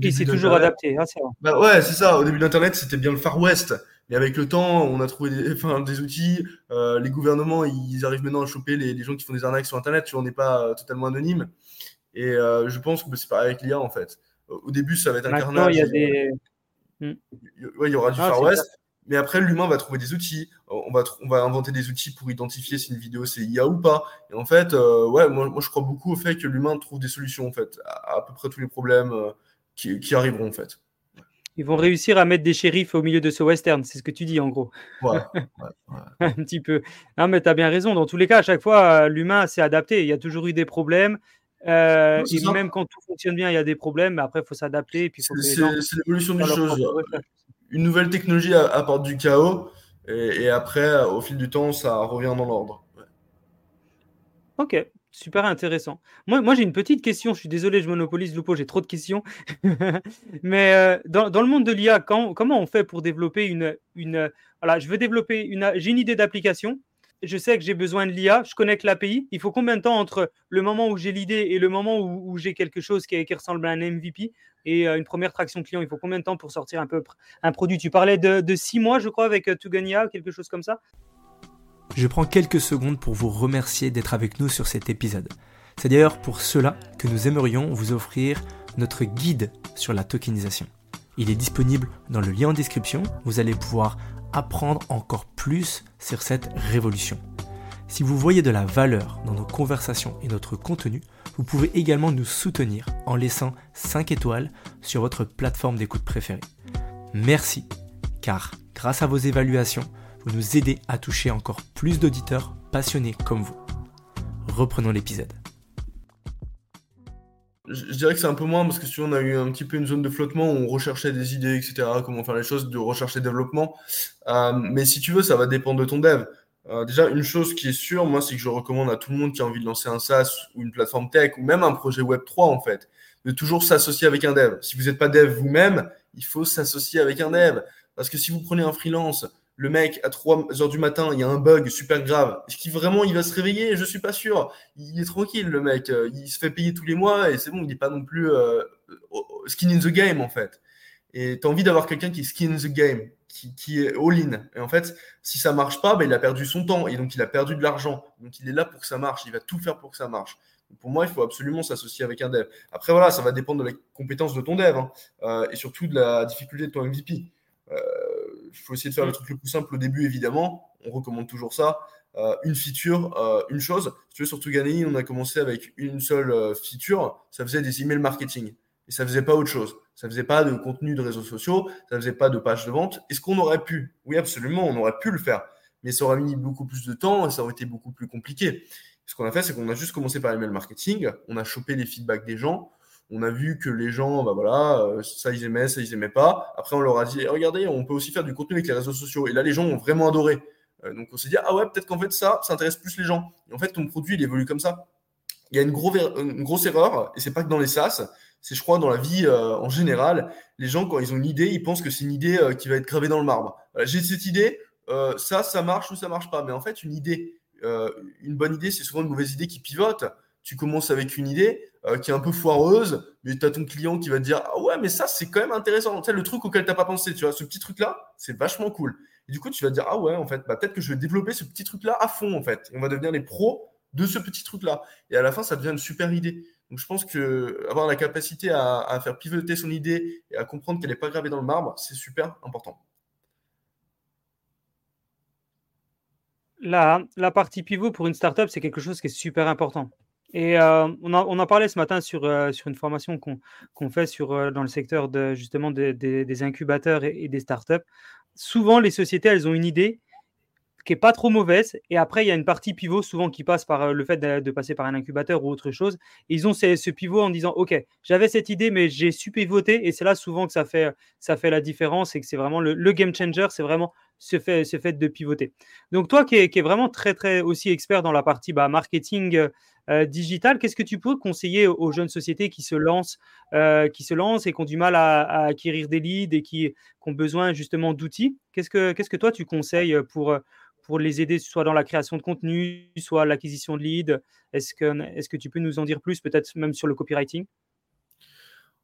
il s'est toujours adapté. Hein, bah ouais, c'est ça. Au début d'Internet, c'était bien le Far West. Et avec le temps, on a trouvé des, enfin, des outils. Euh, les gouvernements, ils arrivent maintenant à choper les, les, gens qui font des arnaques sur Internet. Tu vois, on n'est pas totalement anonyme. Et je pense que c'est pareil avec l'IA, en fait. Au début, ça va être un carnage. Il y, a des... ouais, il y aura du Far West. Mais après, l'humain va trouver des outils. On va, on va inventer des outils pour identifier si une vidéo c'est IA ou pas. Et en fait, euh, ouais, moi, moi, je crois beaucoup au fait que l'humain trouve des solutions en fait à, à peu près tous les problèmes euh, qui, qui, arriveront en fait. Ils vont réussir à mettre des shérifs au milieu de ce western, c'est ce que tu dis en gros. Ouais, ouais, un petit peu. Non, mais tu as bien raison. Dans tous les cas, à chaque fois, l'humain s'est adapté. Il y a toujours eu des problèmes. Euh, et même quand tout fonctionne bien, il y a des problèmes. Mais après, il faut s'adapter. C'est l'évolution des choses une nouvelle technologie apporte du chaos et, après, au fil du temps, ça revient dans l'ordre. Ok, super intéressant. Moi, j'ai une petite question. Je suis désolé, je monopolise Lupo, j'ai trop de questions. Mais euh, dans, le monde de l'IA, comment on fait pour développer une, une. Voilà, je veux développer une. J'ai une idée d'application je sais que j'ai besoin de l'IA, je connecte l'API. Il faut combien de temps entre le moment où j'ai l'idée et le moment où, j'ai quelque chose qui, ressemble à un MVP et euh, une première traction client Il faut combien de temps pour sortir un peu un produit? Tu parlais de, six mois, je crois, avec euh, Tugania, quelque chose comme ça? Je prends quelques secondes pour vous remercier d'être avec nous sur cet épisode. C'est d'ailleurs pour cela que nous aimerions vous offrir notre guide sur la tokenisation. Il est disponible dans le lien en description. Vous allez pouvoir apprendre encore plus sur cette révolution. Si vous voyez de la valeur dans nos conversations et notre contenu, vous pouvez également nous soutenir en laissant 5 étoiles sur votre plateforme d'écoute préférée. Merci, car grâce à vos évaluations, vous nous aidez à toucher encore plus d'auditeurs passionnés comme vous. Reprenons l'épisode je, dirais que c'est un peu moins parce que si on a eu un petit peu une zone de flottement où on recherchait des idées, etc., comment faire les choses, de recherche et développement. Euh, mais si tu veux, ça va dépendre de ton dev. Euh, déjà, une chose qui est sûre, moi, c'est que je recommande à tout le monde qui a envie de lancer un SaaS ou une plateforme tech ou même un projet Web 3, en fait, de toujours s'associer avec un dev. Si vous n'êtes pas dev vous-même, il faut s'associer avec un dev. Parce que si vous prenez un freelance le mec, à 3 heures du matin, il y a un bug super grave. Est-ce qu'il vraiment il va se réveiller? Je suis pas sûr. Il est tranquille, le mec. Euh, il se fait payer tous les mois et c'est bon, il n'est pas non plus euh, skin in the game en fait. Et tu as envie d'avoir quelqu'un qui skin in the game, qui, est all-in. Et en fait, si ça marche pas, ben, il a perdu son temps et donc il a perdu de l'argent. Donc il est là pour que ça marche. Il va tout faire pour que ça marche. Pour moi, il faut absolument s'associer avec un dev. Après, voilà, ça va dépendre de la compétence de ton dev hein, et surtout de la difficulté de ton MVP. Il faut essayer de faire le truc le plus simple au début, évidemment. On recommande toujours ça. Euh, une feature, euh, une chose. Si tu veux, sur Tugani, on a commencé avec une seule euh, feature. Ça faisait des emails marketing. Et ça faisait pas autre chose. Ça faisait pas de contenu de réseaux sociaux. Ça faisait pas de page de vente. Est-ce qu'on aurait pu? Oui, absolument, on aurait pu le faire. Mais ça aurait mis beaucoup plus de temps et ça aurait été beaucoup plus compliqué. Ce qu'on a fait, c'est qu'on a juste commencé par l'email marketing. On a chopé les feedbacks des gens on a vu que les gens, bah voilà, ça ils aimaient, ça ils aimaient pas. Après, on leur a dit, eh, regardez, on peut aussi faire du contenu avec les réseaux sociaux. Et là, les gens ont vraiment adoré. Euh, donc on s'est dit, ah ouais, peut-être qu'en fait ça, ça intéresse plus les gens. Et en fait, ton produit, il évolue comme ça. Il y a une, une grosse erreur, et c'est pas que dans les SaaS, c'est je crois dans la vie euh, en général, les gens quand ils ont une idée, ils pensent que c'est une idée euh, qui va être gravée dans le marbre. J'ai cette idée, ça, ça marche ou ça marche pas. Mais en fait, une idée, une bonne idée, c'est souvent une mauvaise idée qui pivote. Tu commences avec une idée qui est un peu foireuse, mais tu as ton client qui va te dire Ah ouais, mais ça, c'est quand même intéressant. Tu sais, le truc auquel tu n'as pas pensé, tu vois, ce petit truc-là, c'est vachement cool du coup, tu vas te dire, ah ouais, en fait, bah, peut-être que je vais développer ce petit truc-là à fond, en fait. on va devenir les pros de ce petit truc-là. Et à la fin, ça devient une super idée. Donc, je pense que avoir la capacité à, faire pivoter son idée et à comprendre qu'elle n'est pas gravée dans le marbre, c'est super important. La, partie pivot pour une startup, c'est quelque chose qui est super important. Et euh, on, en, parlait ce matin sur, euh, sur une formation qu'on fait euh, dans le secteur de, justement des incubateurs et, des startups souvent, les sociétés, elles ont une idée qui est pas trop mauvaise. Et après, il y a une partie pivot souvent qui passe par euh, le fait de, passer par un incubateur ou autre chose. ils ont ce, pivot en disant, OK, j'avais cette idée, mais j'ai su pivoter. Et c'est là souvent que ça fait, ça fait la différence et que c'est vraiment le, game changer, c'est vraiment ce fait, ce fait de pivoter. Donc toi qui es, vraiment très, très aussi expert dans la partie bah, marketing euh, euh, digital, qu'est-ce que tu peux conseiller aux jeunes sociétés qui se lancent, qui se lancent et qui ont du mal à, acquérir des leads et qui, ont besoin justement d'outils? Qu'est-ce que, qu'est-ce que toi tu conseilles pour pour les aider soit dans la création de contenu, soit l'acquisition de leads? Est-ce que, est que tu peux nous en dire plus, peut-être même sur le copywriting?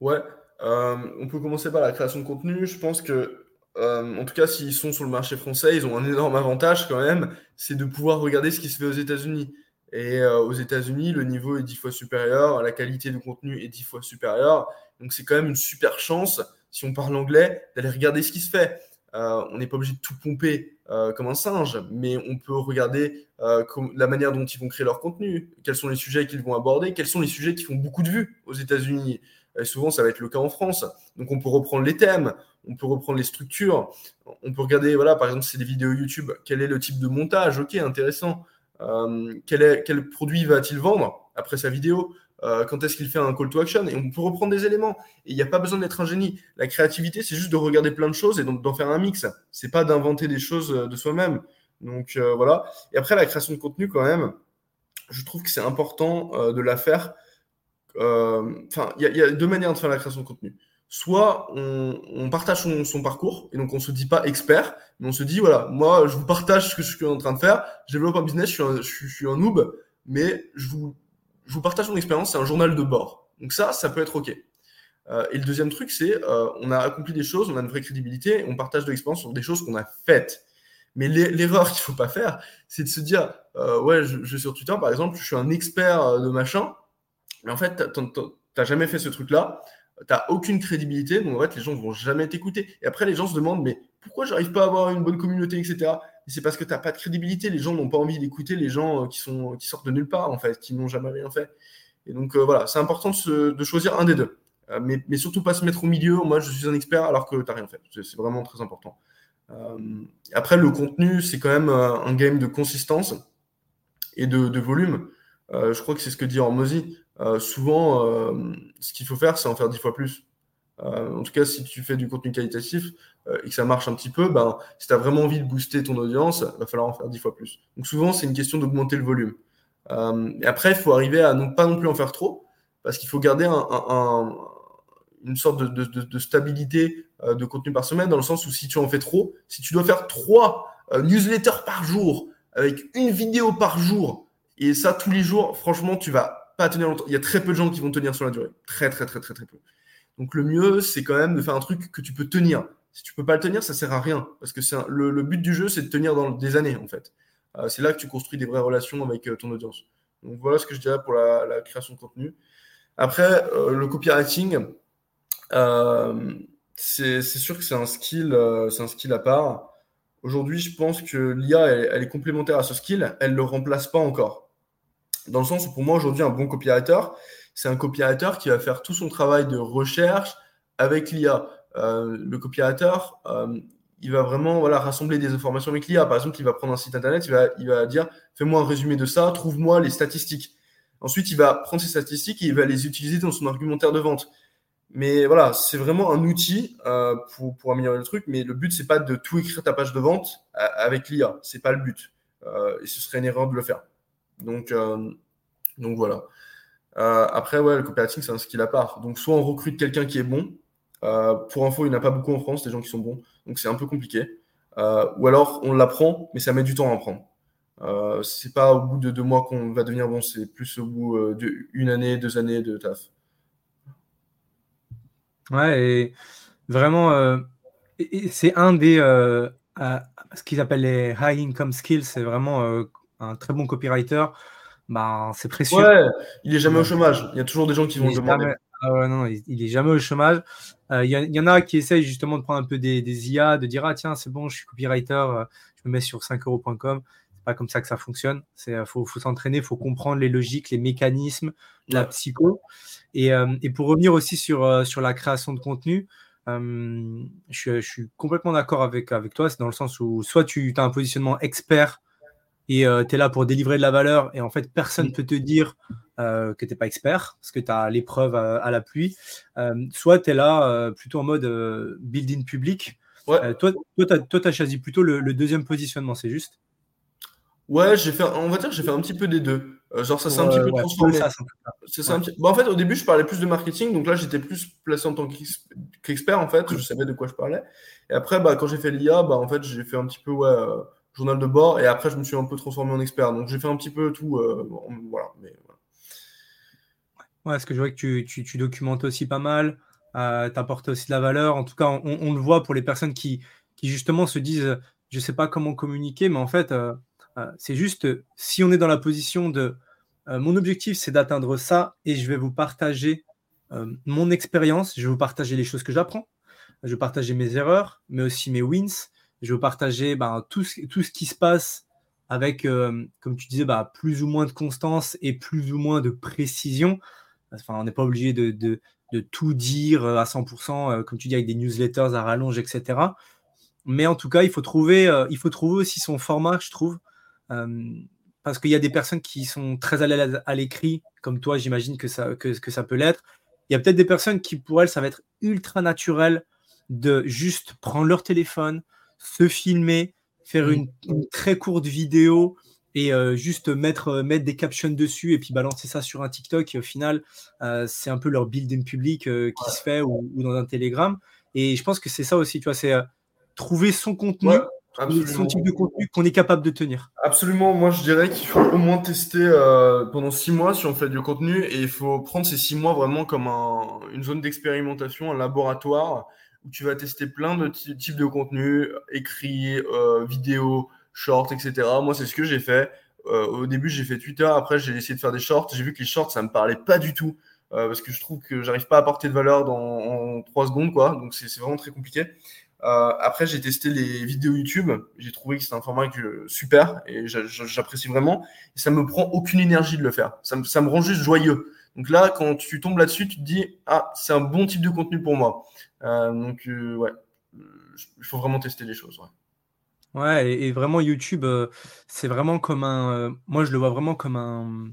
Ouais, euh, on peut commencer par la création de contenu. Je pense que, euh, en tout cas, s'ils sont sur le marché français, ils ont un énorme avantage quand même, c'est de pouvoir regarder ce qui se fait aux États-Unis. Et euh, aux États-Unis, le niveau est dix fois supérieur, la qualité du contenu est dix fois supérieure. Donc c'est quand même une super chance, si on parle anglais, d'aller regarder ce qui se fait. on n'est pas obligé de tout pomper euh, comme un singe, mais on peut regarder euh, la manière dont ils vont créer leur contenu, quels sont les sujets qu'ils vont aborder, quels sont les sujets qui font beaucoup de vues aux États-Unis. souvent, ça va être le cas en France. Donc, on peut reprendre les thèmes, on peut reprendre les structures, on peut regarder, voilà, par exemple, c'est des vidéos YouTube, quel est le type de montage, ok, intéressant. Euh, quel, produit va-t-il vendre après sa vidéo? Euh, quand est-ce qu'il fait un call to action, et on peut reprendre des éléments. Et il n'y a pas besoin d'être un génie. La créativité, c'est juste de regarder plein de choses et donc d'en faire un mix. C'est pas d'inventer des choses euh, de soi-même. Donc voilà. Et après, la création de contenu, quand même, je trouve que c'est important de la faire. Enfin, il y, a deux manières de faire la création de contenu. Soit on, partage son, parcours, et donc on se dit pas expert, mais on se dit voilà, moi je vous partage ce que je suis en train de faire, je développe un business, je suis un, je suis noob, mais je vous partage mon expérience, c'est un journal de bord. Donc ça, ça peut être OK. Euh, et le deuxième truc, c'est euh, on a accompli des choses, on a une vraie crédibilité, on partage de l'expérience sur des choses qu'on a faites. Mais l'erreur qu'il ne faut pas faire, c'est de se dire, euh, ouais, je, je, sur Twitter, par exemple, je suis un expert de machin, mais en fait, tu n'as jamais fait ce truc-là, tu n'as aucune crédibilité, donc en fait, les gens ne vont jamais t'écouter. Et après, les gens se demandent, mais pourquoi j'arrive pas à avoir une bonne communauté, etc c'est parce que tu n'as pas de crédibilité. Les gens n'ont pas envie d'écouter les gens euh, qui, sont, qui sortent de nulle part, en fait, qui n'ont jamais rien fait. Et donc, euh, voilà, c'est important de, choisir un des deux. Euh, mais, surtout pas se mettre au milieu. Moi, je suis un expert alors que tu n'as rien fait. C'est vraiment très important. après, le contenu, c'est quand même un game de consistance et de, volume. je crois que c'est ce que dit Hormozy. Souvent, ce qu'il faut faire, c'est en faire dix fois plus. en tout cas, si tu fais du contenu qualitatif, euh, et que ça marche un petit peu, ben, si tu as vraiment envie de booster ton audience, il va falloir en faire dix fois plus. Donc souvent, c'est une question d'augmenter le volume. Euh, et après, il faut arriver à ne pas non plus en faire trop, parce qu'il faut garder un, une sorte de, de, de, stabilité euh, de contenu par semaine, dans le sens où si tu en fais trop, si tu dois faire trois newsletters par jour, avec une vidéo par jour, et ça tous les jours, franchement, tu vas pas tenir longtemps. Il y a très peu de gens qui vont tenir sur la durée. Très, très, très, très, très peu. Donc le mieux, c'est quand même de faire un truc que tu peux tenir. Si tu peux pas le tenir, ça sert à rien. Parce que le, but du jeu, c'est de tenir dans des années, en fait. Euh, c'est là que tu construis des vraies relations avec euh, ton audience. Donc voilà ce que je dirais pour la, création de contenu. Après, le copywriting, c'est sûr que c'est un skill, c'est un skill à part. Aujourd'hui, je pense que l'IA, elle, est complémentaire à ce skill, elle ne le remplace pas encore. Dans le sens où pour moi, aujourd'hui, un bon copywriter, c'est un copywriter qui va faire tout son travail de recherche avec l'IA. Euh, le copywriter, euh, il va vraiment voilà, rassembler des informations avec l'IA. Par exemple, il va prendre un site internet, il va, il va dire fais-moi un résumé de ça, trouve-moi les statistiques. Ensuite, il va prendre ces statistiques et il va les utiliser dans son argumentaire de vente. Mais voilà, c'est vraiment un outil euh, pour, améliorer le truc. Mais le but, c'est pas de tout écrire ta page de vente avec l'IA. C'est pas le but. et ce serait une erreur de le faire. Donc, donc voilà. après, ouais, le copywriting, c'est un skill à part. Donc, soit on recrute quelqu'un qui est bon, euh, pour info, il n'y en a pas beaucoup en France, des gens qui sont bons. Donc c'est un peu compliqué. Euh, ou alors on l'apprend, mais ça met du temps à apprendre. Euh, c'est pas au bout de deux mois qu'on va devenir bon, c'est plus au bout euh, d'une année, deux années de taf. Ouais, et vraiment, c'est un des ce qu'ils appellent les high income skills. C'est vraiment un très bon copywriter. Bah, c'est précieux. Ouais, il est jamais au chômage. Il y a toujours des gens qui vont le demander. Ah non, il, est jamais au chômage. Il y, y, en a qui essayent justement de prendre un peu des, des IA, de dire Ah, tiens, c'est bon, je suis copywriter, je me mets sur 5euros.com. C'est pas comme ça que ça fonctionne. Il faut, faut s'entraîner, faut comprendre les logiques, les mécanismes, la psycho. Et, et, pour revenir aussi sur, sur la création de contenu, je, je, suis complètement d'accord avec, avec toi. C'est dans le sens où soit tu as un positionnement expert et tu es là pour délivrer de la valeur et en fait personne ne mmh. peut te dire euh, que tu n'es pas expert, parce que tu as l'épreuve à, à, la pluie, euh, soit tu es là euh, plutôt en mode building public. Ouais. toi, toi tu as, choisi plutôt le, deuxième positionnement, c'est juste? Ouais, j'ai fait, on va dire que j'ai fait un petit peu des deux. genre, ça s'est un petit peu transformé. en fait, au début, je parlais plus de marketing, donc là, j'étais plus placé en tant qu'expert, en fait. Je savais de quoi je parlais. Et après, bah, quand j'ai fait l'IA, bah, en fait, j'ai fait un petit peu ouais, journal de bord, et après, je me suis un peu transformé en expert. Donc, j'ai fait un petit peu tout. voilà. Mais, Ouais, parce que je vois que tu, tu, documentes aussi pas mal, euh, tu apportes aussi de la valeur. En tout cas, on, le voit pour les personnes qui, qui, justement se disent je sais pas comment communiquer, mais en fait, euh, euh, c'est juste si on est dans la position de mon objectif, c'est d'atteindre ça et je vais vous partager mon expérience, je vais vous partager les choses que j'apprends, je vais partager mes erreurs, mais aussi mes wins, je vous partager ben, tout, ce, qui se passe avec, comme tu disais, bah, plus ou moins de constance et plus ou moins de précision on n'est pas obligé de, tout dire euh, à 100%, euh, comme tu dis, avec des newsletters à rallonge, etc. Mais en tout cas, il faut trouver, euh, il faut trouver aussi son format, je trouve. parce qu'il y a des personnes qui sont très à l'aise à l'écrit, comme toi, j'imagine que, ça peut l'être. Il y a peut-être des personnes qui, pour elles, ça va être ultra naturel de juste prendre leur téléphone, se filmer, faire une très courte vidéo et euh, juste mettre, euh, mettre des captions dessus et puis balancer ça sur un TikTok. Et au final, euh, c'est un peu leur building public qui se fait ou, dans un Telegram. Et je pense que c'est ça aussi, tu vois, c'est trouver son contenu. son type de contenu qu'on est capable de tenir. Absolument. Moi, je dirais qu'il faut au moins tester pendant six mois si on fait du contenu et il faut prendre ces six mois vraiment comme une zone d'expérimentation, un laboratoire où tu vas tester plein de types de contenus, écrits, vidéos, shorts, etc. Moi, c'est ce que j'ai fait. Euh, au début, j'ai fait Twitter. Après, j'ai essayé de faire des shorts. J'ai vu que les shorts, ça me parlait pas du tout. Euh, parce que je trouve que j'arrive pas à apporter de valeur dans, en 3 secondes. Quoi. Donc, c'est vraiment très compliqué. Euh, après, j'ai testé les vidéos YouTube. J'ai trouvé que c'était un format super et j'apprécie vraiment. Et ça me prend aucune énergie de le faire. Ça me rend juste joyeux. Donc là, quand tu tombes là-dessus, tu te dis Ah, c'est un bon type de contenu pour moi. donc, ouais, il faut vraiment tester les choses. Ouais. Et, vraiment YouTube, euh, c'est vraiment comme un. Euh, moi, je le vois vraiment comme un.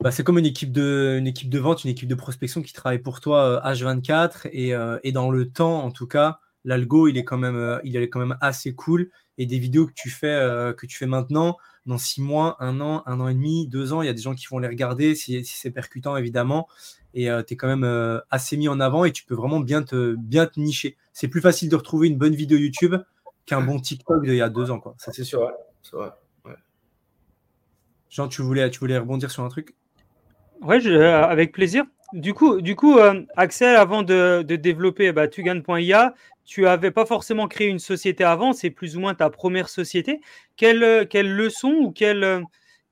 Bah, c'est comme une équipe de, une équipe de vente, une équipe de prospection qui travaille pour toi H24 euh, et, et dans le temps, en tout cas, l'algo, il est quand même, il est quand même assez cool. Et des vidéos que tu fais, que tu fais maintenant, dans six mois, un an, un an et demi, deux ans, il y a des gens qui vont les regarder si, si c'est percutant, évidemment. Et tu es quand même assez mis en avant et tu peux vraiment bien te, bien te nicher. C'est plus facile de retrouver une bonne vidéo YouTube qu'un bon TikTok d'il y a deux ans, quoi. Ça, c'est sûr. C'est vrai. Ouais. Jean, tu voulais, tu voulais rebondir sur un truc? Ouais, euh, avec plaisir. Du coup, du coup euh, Axel, avant de, développer bah, Tugan.ia, tu n'avais pas forcément créé une société avant, c'est plus ou moins ta première société. Quelle, quelle leçon ou quelle,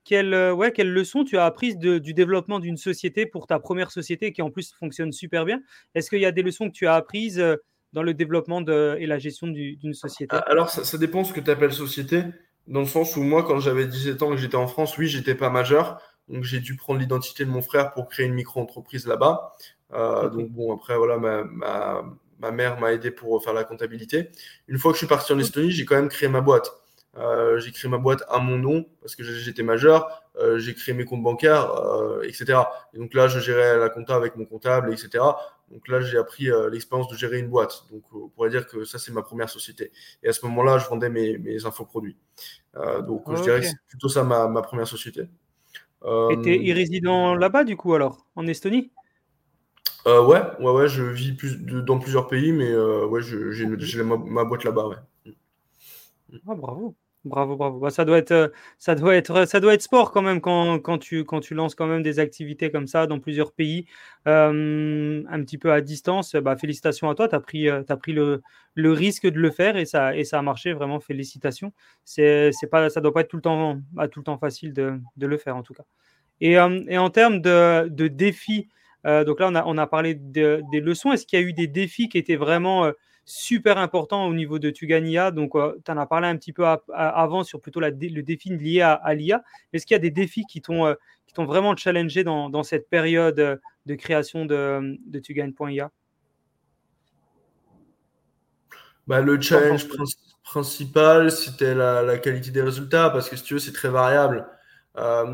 quelle, ouais, quelle leçon tu as apprise du développement d'une société pour ta première société qui en plus fonctionne super bien? Est-ce qu'il y a des leçons que tu as apprises dans le développement de, et la gestion d'une société? Ah, Alors, ça, ça, dépend ce que tu appelles société, dans le sens où moi, quand j'avais 17 ans et que j'étais en France, oui, j'étais pas majeur, donc j'ai dû prendre l'identité de mon frère pour créer une micro-entreprise là-bas. Euh, donc bon, après, voilà, ma, ma, ma mère m'a aidé pour faire la comptabilité. Une fois que je suis parti en Estonie, j'ai quand même créé ma boîte. Euh, j'ai créé ma boîte à mon nom parce que j'étais majeur. Euh, j'ai créé mes comptes bancaires, euh, etc. Et donc là, je gérais la compta avec mon comptable, etc. Donc là, j'ai appris l'expérience de gérer une boîte. Donc on pourrait dire que ça, c'est ma première société. Et à ce moment-là, je vendais mes, mes infoproduits. donc je dirais que c'est plutôt ça ma, ma première société. Et tu es résident là-bas, du coup, alors, en Estonie? Euh, ouais, ouais, ouais, je vis plus dans plusieurs pays, mais euh, ouais, j'ai ma, ma, boîte là-bas, ouais. Ah, bravo. Bravo, bravo. Bah, ça, doit être, euh, ça, doit être, ça doit être sport quand même quand, quand, tu, quand tu lances quand même des activités comme ça dans plusieurs pays, un petit peu à distance. Bah, félicitations à toi, tu as pris, pris le, le, risque de le faire et ça, et ça a marché, vraiment félicitations. C'est, pas, ça doit pas être tout le temps, tout le temps facile de, de le faire en tout cas. Et, et en termes de, de défis, euh, donc là on a, on a parlé de, des leçons. Est-ce qu'il y a eu des défis qui étaient vraiment super important au niveau de Tugania? Donc, euh, tu en as parlé un petit peu avant sur plutôt la, le défi lié à, l'IA. Est-ce qu'il y a des défis qui t'ont euh, vraiment challengé dans, dans, cette période euh, de création de, de Tugan.ia bah, Le challenge principal, c'était la, la, qualité des résultats parce que si tu veux, c'est très variable.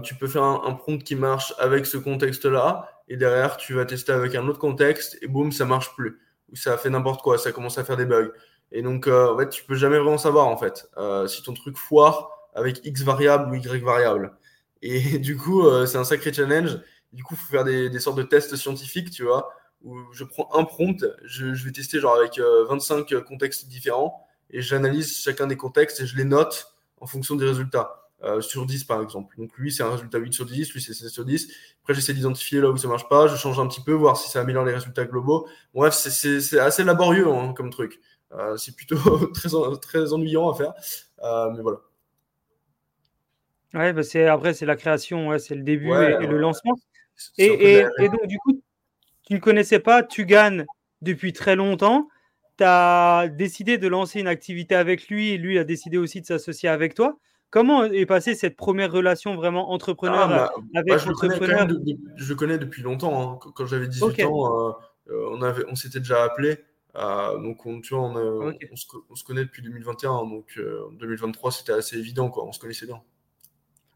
Tu peux faire un, prompt qui marche avec ce contexte-là et derrière, tu vas tester avec un autre contexte et boum, ça marche plus ça fait n'importe quoi, ça commence à faire des bugs. Et donc, euh, en fait, tu peux jamais vraiment savoir, en fait, euh, si ton truc foire avec X variable ou Y variable. Et du coup, euh, c'est un sacré challenge. Du coup, il faut faire des, des, sortes de tests scientifiques, tu vois, où je prends un prompt, je, je vais tester genre avec 25 contextes différents, et j'analyse chacun des contextes et je les note en fonction des résultats. Euh, sur 10 par exemple. Donc lui, c'est un résultat 8 sur 10, lui, c'est 16 sur 10. Après, j'essaie d'identifier là où ça marche pas, je change un petit peu, voir si ça améliore les résultats globaux. Bref, c'est assez laborieux hein, comme truc. Euh, c'est plutôt très, très ennuyant à faire, euh, mais voilà. Ouais, bah c'est, après, c'est la création, ouais, c'est le début et, le lancement. Et, et, et, donc, du coup, tu ne connaissais pas tu gagnes depuis très longtemps. Tu as décidé de lancer une activité avec lui et lui a décidé aussi de s'associer avec toi. Comment est passée cette première relation vraiment entrepreneur ah, bah, avec bah, je, entrepreneur le connais je le connais depuis longtemps. Hein. Quand j'avais 18 ans, euh, euh, on, avait, on s'était déjà appelé. Euh, donc, on, tu vois, on, on, se, on, se, connaît depuis 2021. Donc, en 2023, c'était assez évident. Quoi. On se connaissait bien.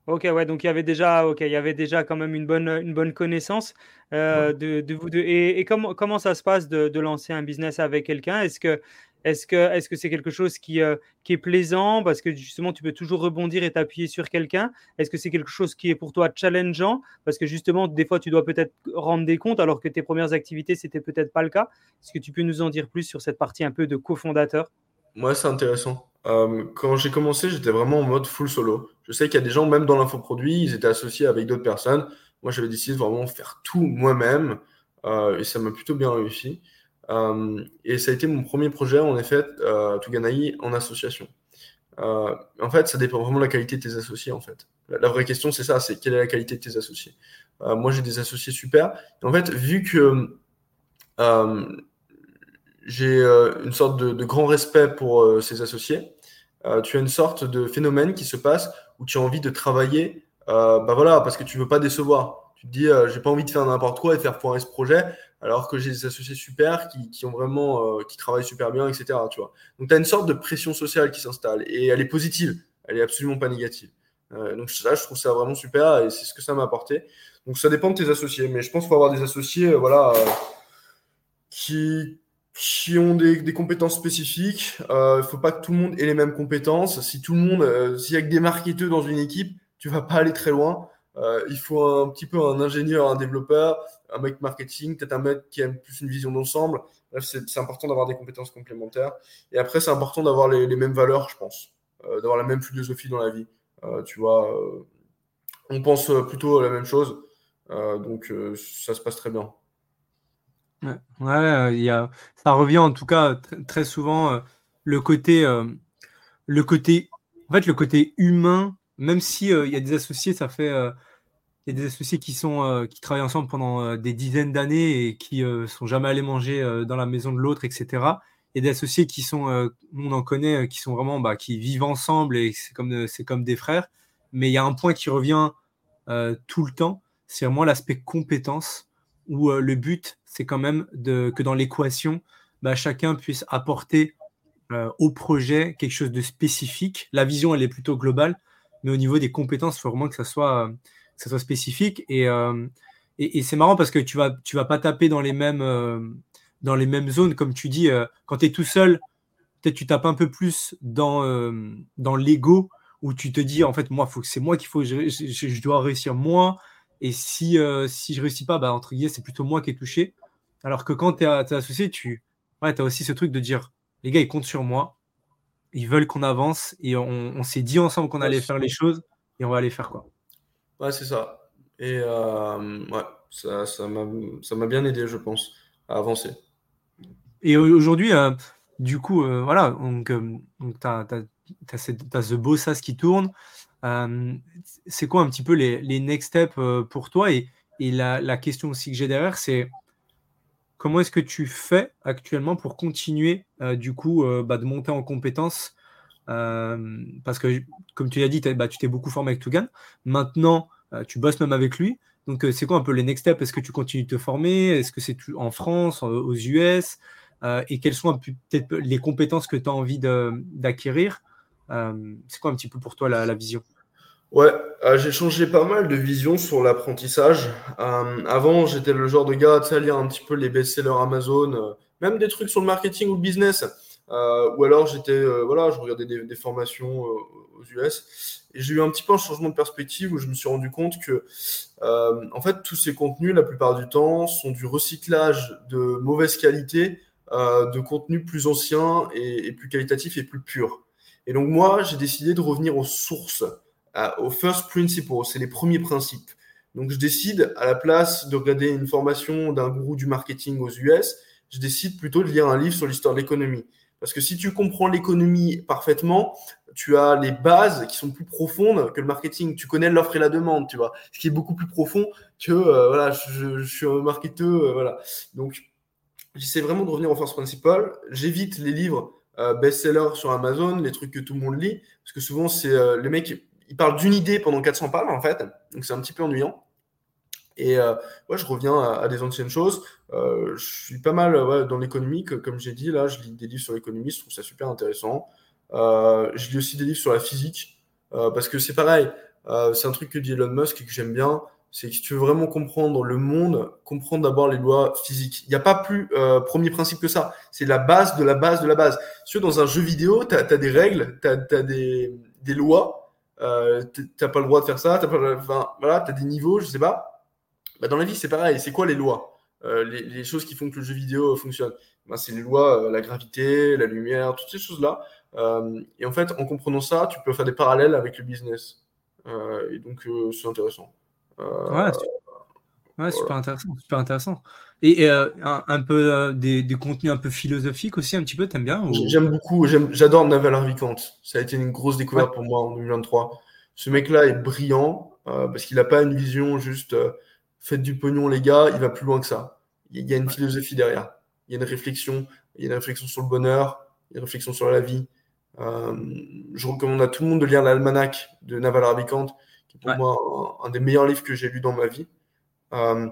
Ok, ouais, donc il y avait déjà, ok, il y avait déjà quand même une bonne, une bonne connaissance euh, de, de, vous deux. Et, et comment, comment ça se passe de, de lancer un business avec quelqu'un? Est-ce que est-ce que est-ce que c'est quelque chose qui, euh, qui est plaisant parce que justement tu peux toujours rebondir et t'appuyer sur quelqu'un? Est-ce que c'est quelque chose qui est pour toi challengeant parce que justement des fois tu dois peut-être rendre des comptes alors que tes premières activités c'était peut-être pas le cas? Est-ce que tu peux nous en dire plus sur cette partie un peu de cofondateur? Moi c'est intéressant. Euh, quand j'ai commencé j'étais vraiment en mode full solo. Je sais qu'il y a des gens même dans l'infoproduit ils étaient associés avec d'autres personnes. Moi j'avais décidé de vraiment faire tout moi-même euh, et ça m'a plutôt bien réussi. Euh, et ça a été mon premier projet, en effet, euh, Tuganaï en association. Euh, en fait, ça dépend vraiment de la qualité de tes associés, en fait. La, vraie question, c'est ça, c'est quelle est la qualité de tes associés. moi, j'ai des associés super. en fait, vu que j'ai une sorte de, grand respect pour ces associés, tu as une sorte de phénomène qui se passe où tu as envie de travailler, bah voilà, parce que tu veux pas décevoir. Tu te dis, j'ai pas envie de faire n'importe quoi et de faire foirer ce projet alors que j'ai des associés super qui, qui ont vraiment, euh, qui travaillent super bien, etc. Tu vois. Donc, tu as une sorte de pression sociale qui s'installe et elle est positive, elle est absolument pas négative. Euh, donc, ça, je trouve ça vraiment super et c'est ce que ça m'a apporté. Donc, ça dépend de tes associés, mais je pense qu'il faut avoir des associés, euh, voilà, qui, qui ont des, des compétences spécifiques. Il ne faut pas que tout le monde ait les mêmes compétences. Si tout le monde, s'il y a que des marketeurs dans une équipe, tu vas pas aller très loin. Euh, il faut un petit peu un ingénieur, un développeur, un mec marketing, peut-être un mec qui a plus une vision d'ensemble. Bref, c'est important d'avoir des compétences complémentaires. Et après, c'est important d'avoir les, mêmes valeurs, je pense, euh, d'avoir la même philosophie dans la vie. Euh, tu vois, on pense plutôt à la même chose, donc ça se passe très bien. Ouais, y a, ça revient en tout cas très souvent le côté, le côté, en fait, le côté humain même si il y a des associés, ça fait y a des associés qui sont qui travaillent ensemble pendant des dizaines d'années et qui sont jamais allés manger dans la maison de l'autre, etc. A des associés qui sont, on en connaît, qui sont vraiment, bah, qui vivent ensemble et c'est comme c'est comme des frères. Mais il y a un point qui revient tout le temps, c'est vraiment l'aspect compétence où le but c'est quand même de, que dans l'équation, bah, chacun puisse apporter euh, au projet quelque chose de spécifique. La vision, elle est plutôt globale, mais au niveau des compétences, il faut vraiment que ça soit, ça soit spécifique. Euh, et, et, c'est marrant parce que tu vas, tu vas pas taper dans les mêmes, euh, dans les mêmes zones, comme tu dis, quand tu es tout seul, peut-être tu tapes un peu plus dans, dans l'ego, où tu te dis, en fait, moi, faut que c'est moi qu'il faut, je, je, dois réussir moi. Et si, si je réussis pas, bah, entre guillemets, c'est plutôt moi qui est touché. Alors que quand tu es, associé, tu ouais, as aussi ce truc de dire les gars, ils comptent sur moi, ils veulent qu'on avance et on, s'est dit ensemble qu'on allait faire les choses et on va aller faire quoi. Ouais, c'est ça. Et euh, ouais, ça, ça m'a bien aidé, je pense, à avancer. Et aujourd'hui, euh, du coup, euh, voilà, donc, donc tu as, ce beau sas qui tourne. c'est quoi un petit peu les, les next steps pour toi? Et, et la, la, question aussi que j'ai derrière, c'est Comment est-ce que tu fais actuellement pour continuer du coup bah, de monter en compétences euh, Parce que comme tu l'as dit, bah, tu t'es beaucoup formé avec Tugan. Maintenant, tu bosses même avec lui. Donc c'est quoi un peu les next steps? Est-ce que tu continues de te former? Est-ce que c'est en France, aux US Et quelles sont peut-être les compétences que tu as envie d'acquérir? C'est quoi un petit peu pour toi la vision? Ouais, euh, j'ai changé pas mal de vision sur l'apprentissage. Euh, avant, j'étais le genre de gars à lire un petit peu les best-sellers Amazon, euh, même des trucs sur le marketing ou le business. Ou alors, j'étais, voilà, je regardais des, formations aux US. Et j'ai eu un petit peu un changement de perspective où je me suis rendu compte que, en fait, tous ces contenus, la plupart du temps, sont du recyclage de mauvaise qualité de contenus plus anciens et, et plus qualitatifs et plus purs. Et donc, moi, j'ai décidé de revenir aux sources au first principle, c'est les premiers principes. Donc, je décide, à la place de regarder une formation d'un gourou du marketing aux US, je décide plutôt de lire un livre sur l'histoire de l'économie. Parce que si tu comprends l'économie parfaitement, tu as les bases qui sont plus profondes que le marketing. Tu connais l'offre et la demande, tu vois. Ce qui est beaucoup plus profond que, euh, voilà, je, suis un marketeur, euh, voilà. Donc, j'essaie vraiment de revenir au first principle. J'évite les livres euh, best-sellers sur Amazon, les trucs que tout le monde lit, parce que souvent, c'est les mecs il parle d'une idée pendant 400 pages, en fait. Donc, c'est un petit peu ennuyant. Et euh, je reviens à, des anciennes choses. Euh, je suis pas mal dans l'économie, comme j'ai dit. Là, je lis des livres sur l'économie, je trouve ça super intéressant. Euh, je lis aussi des livres sur la physique, parce que c'est pareil. c'est un truc que dit Elon Musk et que j'aime bien. C'est que si tu veux vraiment comprendre le monde, comprendre d'abord les lois physiques. Il n'y a pas plus premier principe que ça. C'est la base de la base de la base. Si dans un jeu vidéo, tu as, des règles, tu as, des, des lois euh, t'as pas le droit de faire ça, t'as pas, enfin, voilà, t'as des niveaux, je sais pas. Bah, dans la vie, c'est pareil. C'est quoi les lois? Euh, les, choses qui font que le jeu vidéo fonctionne bah, C'est les lois, euh, la gravité, la lumière, toutes ces choses-là. et en fait, en comprenant ça, tu peux faire des parallèles avec le business. et donc, c'est intéressant. ouais, Ouais, super intéressant, super intéressant. Et, un, peu des, des, contenus un peu philosophiques aussi, un petit peu, t'aimes bien J'aime beaucoup, j'adore Naval Ravikant. Ça a été une grosse découverte pour moi en 2023. Ce mec-là est brillant parce qu'il n'a pas une vision juste faites du pognon, les gars, il va plus loin que ça. Il y a une philosophie derrière. Il y a une réflexion, il y a une réflexion sur le bonheur, il y a une réflexion sur la vie. je recommande à tout le monde de lire l'almanach de Naval Ravikant, qui est pour moi un des meilleurs livres que j'ai lu dans ma vie. Euh,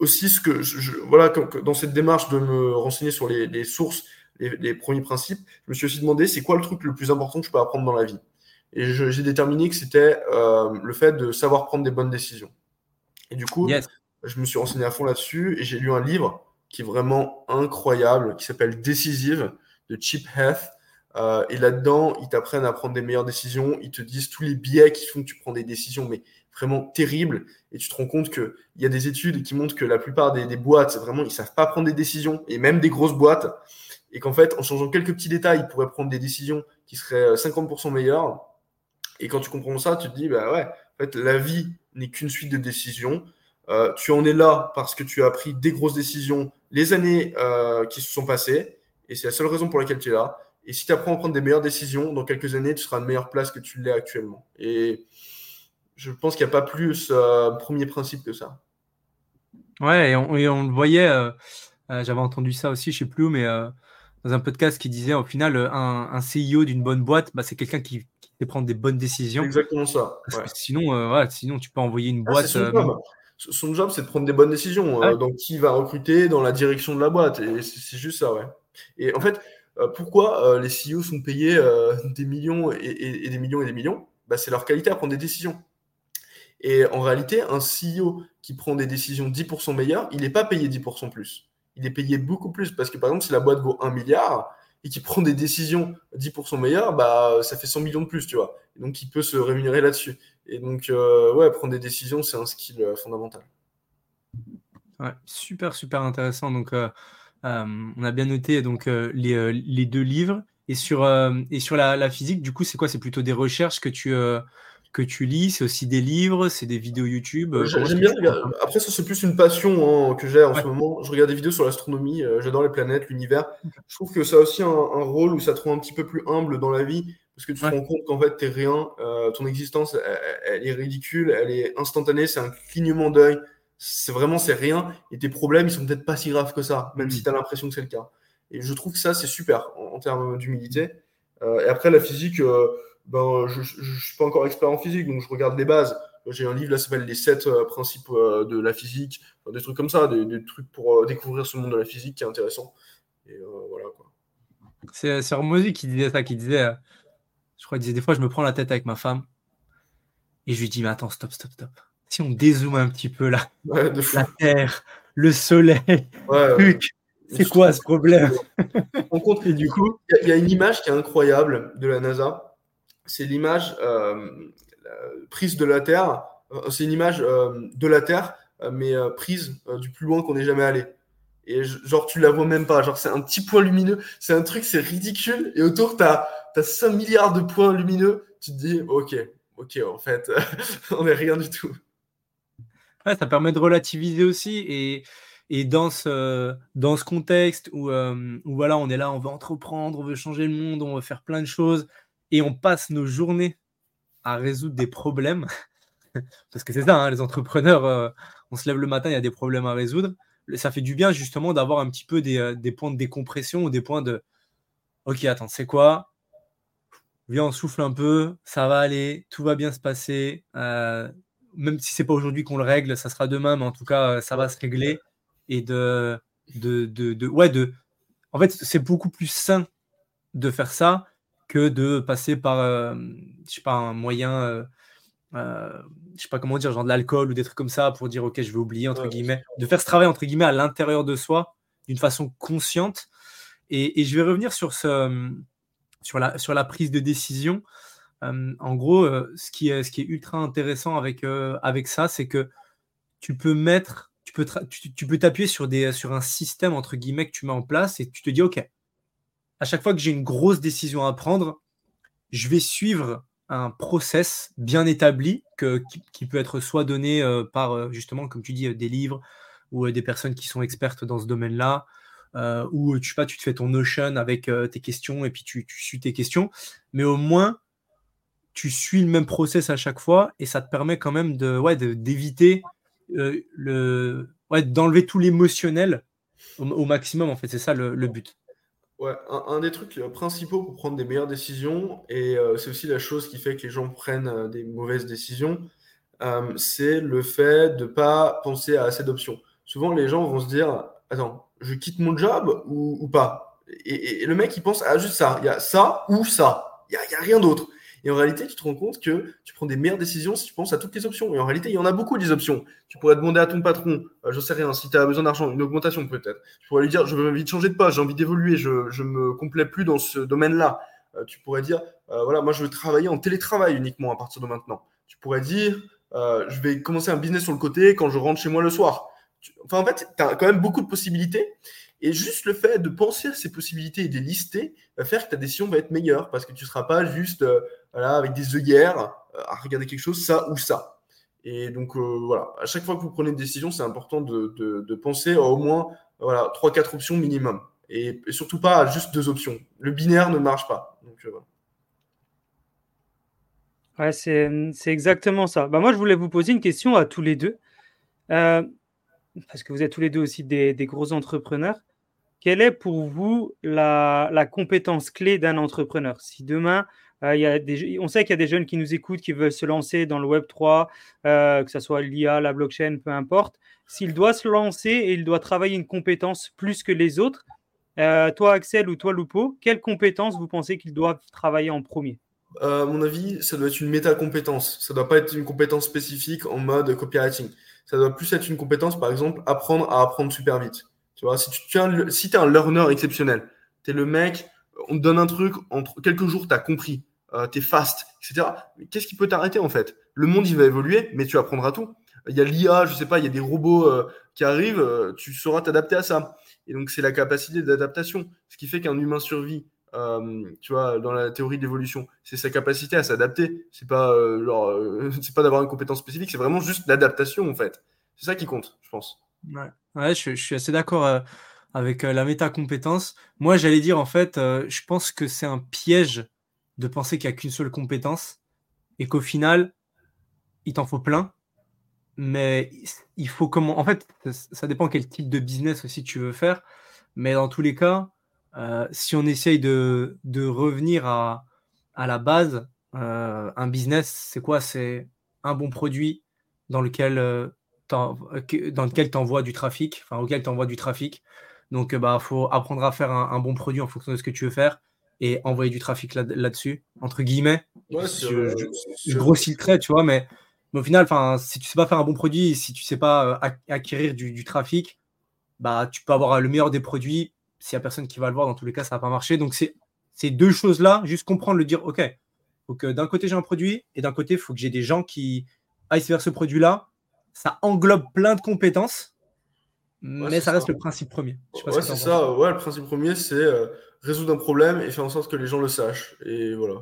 aussi, ce que je, voilà, dans cette démarche de me renseigner sur les, sources, les, premiers principes, je me suis aussi demandé c'est quoi le truc le plus important que je peux apprendre dans la vie? Et j'ai déterminé que c'était euh, le fait de savoir prendre des bonnes décisions. Et du coup, je me suis renseigné à fond là-dessus et j'ai lu un livre qui est vraiment incroyable, qui s'appelle Decisive de Chip Heath. Euh, et là-dedans, ils t'apprennent à prendre des meilleures décisions. Ils te disent tous les biais qui font que tu prends des décisions, mais vraiment terrible. Et tu te rends compte qu'il y a des études qui montrent que la plupart des, boîtes, vraiment, ils savent pas prendre des décisions, et même des grosses boîtes. Et qu'en fait, en changeant quelques petits détails, ils pourraient prendre des décisions qui seraient 50% euh, meilleures. Et quand tu comprends ça, tu te dis, bah ouais, en fait, la vie n'est qu'une suite de décisions. Euh, tu en es là parce que tu as pris des grosses décisions les années euh, qui se sont passées. Et c'est la seule raison pour laquelle tu es là. Et si tu apprends à prendre des meilleures décisions, dans quelques années, tu seras à une meilleure place que tu l'es actuellement. Et je pense qu'il n'y a pas plus euh, premier principe que ça. Ouais, et on, le voyait, euh, j'avais entendu ça aussi, je sais plus où, mais dans un podcast qui disait au final, un, un CEO d'une bonne boîte, bah, c'est quelqu'un qui, sait prendre des bonnes décisions. Exactement ça. sinon, sinon, tu peux envoyer une ah, boîte. son job, c'est de prendre des bonnes décisions. donc, qui va recruter dans la direction de la boîte. Et c'est juste ça, ouais. Et en fait, pourquoi les CEO sont payés des millions et, des millions et des millions? Bah, C'est leur qualité à prendre des décisions. Et en réalité, un CEO qui prend des décisions 10% meilleures, il n'est pas payé 10% plus. Il est payé beaucoup plus parce que par exemple, si la boîte vaut 1 milliard et qu'il prend des décisions 10% meilleures, bah, ça fait 100 millions de plus, tu vois. donc, il peut se rémunérer là-dessus. Et donc, euh, ouais, prendre des décisions, c'est un skill euh, fondamental. Ouais, super, super intéressant. Donc, euh, on a bien noté donc, les, les, deux livres. Et sur, et sur la, physique, du coup, c'est quoi? C'est plutôt des recherches que tu, que tu lis, c'est aussi des livres, c'est des vidéos YouTube. Euh, j'aime bien. Après, ça, c'est plus une passion hein, que j'ai en ce moment. Je regarde des vidéos sur l'astronomie, euh, j'adore les planètes, l'univers. Je trouve que ça a aussi un, rôle où ça te rend un petit peu plus humble dans la vie, parce que tu te rends compte qu'en fait, t'es rien, euh, ton existence, elle, est ridicule, elle est instantanée, c'est un clignement d'œil. C'est vraiment, c'est rien, et tes problèmes, ils sont peut-être pas si graves que ça, même si mmh. tu as l'impression que c'est le cas. Et je trouve que ça, c'est super en, termes d'humilité. et après, la physique ben, je ne suis pas encore expert en physique, donc je regarde les bases. J'ai un livre là s'appelle Les 7 euh, principes euh, de la physique, des trucs comme ça, des, trucs pour euh, découvrir ce monde de la physique qui est intéressant. Et voilà. C'est Hormozy qui disait ça, qui disait, je crois, il disait des fois, je me prends la tête avec ma femme et je lui dis, mais attends, stop, stop, stop. Si on dézoome un petit peu là, la Terre, le Soleil, c'est quoi ce problème? On compte, et du coup, il y, a une image qui est incroyable de la NASA c'est l'image euh, prise de la Terre. Euh, c'est une image euh, de la Terre, mais prise du plus loin qu'on n'est jamais allé. Et genre, tu la vois même pas. Genre, c'est un petit point lumineux. C'est un truc, c'est ridicule. Et autour, tu as, 5 milliards de points lumineux. Tu te dis, OK, OK, en fait, on n'est rien du tout. Ça permet de relativiser aussi. Et, et dans, ce, dans ce contexte où, où, voilà, on est là, on veut entreprendre, on veut changer le monde, on veut faire plein de choses et on passe nos journées à résoudre des problèmes, parce que c'est ça, hein, les entrepreneurs, euh, on se lève le matin, il y a des problèmes à résoudre. Ça fait du bien justement d'avoir un petit peu des, euh, points de décompression ou des points de Ok, attends, c'est quoi? Viens, on souffle un peu, ça va aller, tout va bien se passer. Euh, même si c'est pas aujourd'hui qu'on le règle, ça sera demain, mais en tout cas, ça va se régler. Et de, de, de, ouais, de. En fait, c'est beaucoup plus sain de faire ça que de passer par, euh, je sais pas, un moyen, euh, euh, je sais pas comment dire, genre de l'alcool ou des trucs comme ça pour dire ok, je vais oublier entre guillemets, de faire ce travail entre guillemets à l'intérieur de soi d'une façon consciente. Et, je vais revenir sur ce, sur la, sur la prise de décision. en gros, ce qui est, ce qui est ultra intéressant avec, avec ça, c'est que tu peux mettre, tu peux, tu, tu peux t'appuyer sur des, sur un système entre guillemets que tu mets en place et tu te dis ok à chaque fois que j'ai une grosse décision à prendre, je vais suivre un process bien établi que, qui, peut être soit donné euh, par, euh, justement, comme tu dis, euh, des livres ou des personnes qui sont expertes dans ce domaine-là, ou tu, pas, tu te fais ton Notion avec tes questions et puis tu, suis tes questions, mais au moins, tu suis le même process à chaque fois et ça te permet quand même de, ouais, d'éviter le, ouais, d'enlever tout l'émotionnel au, maximum, en fait, c'est ça le but. Ouais, un, des trucs euh, principaux pour prendre des meilleures décisions, et euh, c'est aussi la chose qui fait que les gens prennent euh, des mauvaises décisions, c'est le fait de ne pas penser à assez d'options. Souvent, les gens vont se dire Attends, je quitte mon job ou, pas? Et, le mec, il pense à juste ça. Il y a ça ou ça. Il n'y a, rien d'autre. Et en réalité, tu te rends compte que tu prends des meilleures décisions si tu penses à toutes les options. Et en réalité, il y en a beaucoup des options. Tu pourrais demander à ton patron, je euh, je sais rien, si tu as besoin d'argent, une augmentation peut-être. Tu pourrais lui dire, je veux envie de changer de poste, j'ai envie d'évoluer, je ne me complais plus dans ce domaine-là. Euh, tu pourrais dire, euh, voilà, moi je veux travailler en télétravail uniquement à partir de maintenant. Tu pourrais dire, je vais commencer un business sur le côté quand je rentre chez moi le soir. Enfin, en fait, tu as quand même beaucoup de possibilités. Et juste le fait de penser à ces possibilités et de les lister va faire que ta décision va être meilleure parce que tu ne seras pas juste voilà, avec des œillères euh, à regarder quelque chose, ça ou ça. Et donc euh, voilà, à chaque fois que vous prenez une décision, c'est important de, de, penser à au moins voilà, 3-4 options minimum. Et, surtout pas juste deux options. Le binaire ne marche pas. Euh, Ouais, c'est exactement ça. Bah, moi, je voulais vous poser une question à tous les deux. Euh, parce que vous êtes tous les deux aussi des, gros entrepreneurs. Quelle est pour vous la, compétence clé d'un entrepreneur? Si demain, euh, y a on sait qu'il y a des jeunes qui nous écoutent, qui veulent se lancer dans le Web 3, euh, que ce soit l'IA, la blockchain, peu importe. S'il doit se lancer et il doit travailler une compétence plus que les autres, toi Axel ou toi Lupo, quelle compétence vous pensez qu'il doit travailler en premier? À mon avis, ça doit être une méta-compétence. Ça doit pas être une compétence spécifique en mode copywriting. Ça doit plus être une compétence, par exemple, apprendre à apprendre super vite. Tu vois, si tu es un learner exceptionnel, tu es le mec, on te donne un truc, en quelques jours, tu as compris, euh, tu es fast, etc. Qu'est-ce qui peut t'arrêter en fait? Le monde, il va évoluer, mais tu apprendras tout. Il y a l'IA, je sais pas, il y a des robots euh, qui arrivent, euh, tu sauras t'adapter à ça. Et donc, c'est la capacité d'adaptation. Ce qui fait qu'un humain survit euh, tu vois, dans la théorie d'évolution. C'est sa capacité à s'adapter. C'est pas euh, euh, c'est pas d'avoir une compétence spécifique, c'est vraiment juste l'adaptation en fait. C'est ça qui compte, je pense. Ouais je, suis assez d'accord avec la méta-compétence. Moi, j'allais dire en fait, je pense que c'est un piège de penser qu'il n'y a qu'une seule compétence et qu'au final, il t'en faut plein. Mais il faut comment. En fait, ça dépend quel type de business aussi tu veux faire. Mais dans tous les cas, euh, si on essaye de, revenir à, la base, euh, un business, c'est quoi? C'est un bon produit dans lequel euh, dans lequel tu envoies du trafic, enfin auquel tu envoies du trafic. Donc il bah, faut apprendre à faire un, bon produit en fonction de ce que tu veux faire et envoyer du trafic là-dessus, entre guillemets. je, grossis le trait, tu vois, mais, au final, si tu sais pas faire un bon produit, si tu sais pas acquérir du, du, trafic, bah, tu peux avoir le meilleur des produits, s'il n'y a personne qui va le voir, dans tous les cas, ça va pas marcher. Donc, c'est ces deux choses-là, juste comprendre, le dire, OK, donc d'un côté, j'ai un produit, et d'un côté, il faut que j'ai des gens qui aillent vers ce produit-là. Ça englobe plein de compétences, mais ça reste le principe premier. ouais, c'est ça. Ouais, le principe premier, c'est euh, résoudre un problème et faire en sorte que les gens le sachent. Et voilà.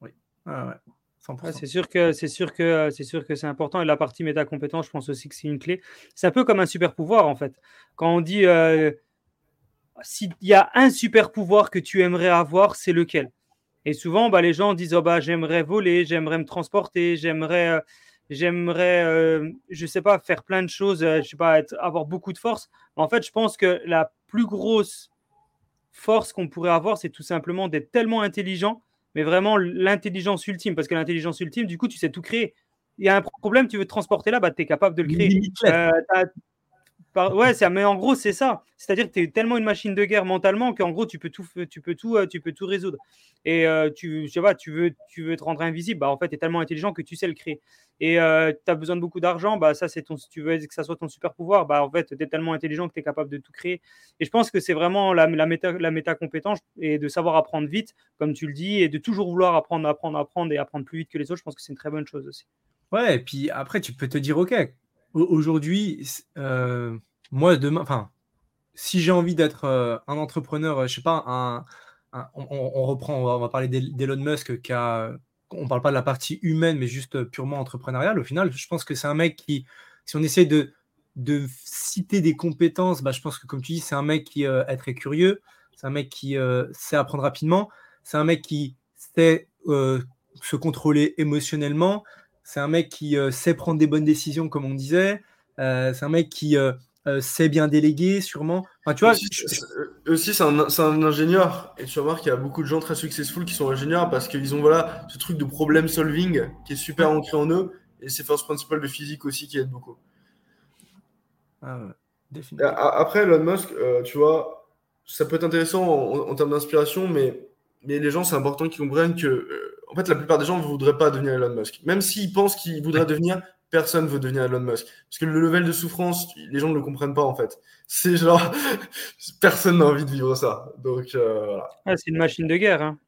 Oui. ouais. c'est sûr que c'est sûr que c'est sûr que c'est important et la partie méta compétence, je pense aussi que c'est une clé. C'est un peu comme un super pouvoir en fait. Quand on dit euh, s'il y a un super pouvoir que tu aimerais avoir, c'est lequel? Et souvent, bah, les gens disent oh, bah, j'aimerais voler, j'aimerais me transporter, j'aimerais, euh, j'aimerais, euh, je sais pas, faire plein de choses, euh, je sais pas, avoir beaucoup de force. En fait, je pense que la plus grosse force qu'on pourrait avoir, c'est tout simplement d'être tellement intelligent, mais vraiment l'intelligence ultime, parce que l'intelligence ultime, du coup, tu sais tout créer. Il y a un problème, tu veux te transporter là, bah, tu es capable de le créer. Ouais, mais en gros, c'est ça. C'est-à-dire que tu es tellement une machine de guerre mentalement qu'en gros, tu peux tout, tu peux tout, euh, tu peux tout résoudre. Et euh, tu, je sais pas, tu veux, tu veux te rendre invisible, bah, en fait, tu es tellement intelligent que tu sais le créer. Et euh, tu as besoin de beaucoup d'argent, bah, ça, c'est ton, si tu veux que ça soit ton super pouvoir, bah, en fait, tu es tellement intelligent que tu es capable de tout créer. Et je pense que c'est vraiment la, la, méta, la méta compétence et de savoir apprendre vite, comme tu le dis, et de toujours vouloir apprendre, apprendre, apprendre et apprendre plus vite que les autres. Je pense que c'est une très bonne chose aussi. Ouais, et puis après, tu peux te dire, OK, aujourd'hui, euh, moi, demain, enfin, si j'ai envie d'être euh, un entrepreneur, je sais pas, on, reprend, on va, parler d'Elon Musk qui a, on parle pas de la partie humaine, mais juste purement entrepreneuriale. Au final, je pense que c'est un mec qui, si on essaie de, citer des compétences, bah, je pense que comme tu dis, c'est un mec qui euh, est très curieux, c'est un mec qui sait apprendre rapidement, c'est un mec qui sait se contrôler émotionnellement, c'est un mec qui euh, sait prendre des bonnes décisions, comme on disait. Euh, c'est un mec qui euh, sait bien déléguer, sûrement. Enfin, tu vois, aussi, c'est un, ingénieur. Et tu vas voir qu'il y a beaucoup de gens très successful qui sont ingénieurs parce qu'ils ont voilà, ce truc de problem solving qui est super ancré en eux. Et c'est force principale de physique aussi qui aide beaucoup. Ah après, Elon Musk, tu vois, ça peut être intéressant en, termes d'inspiration, mais, mais les gens, c'est important qu'ils comprennent que en fait, la plupart des gens ne voudraient pas devenir Elon Musk. Même s'ils pensent qu'ils voudraient devenir, personne ne veut devenir Elon Musk. Parce que le level de souffrance, les gens ne le comprennent pas, en fait. C'est genre, personne n'a envie de vivre ça. Donc, euh, voilà. Ah, c'est une machine de guerre. Hein.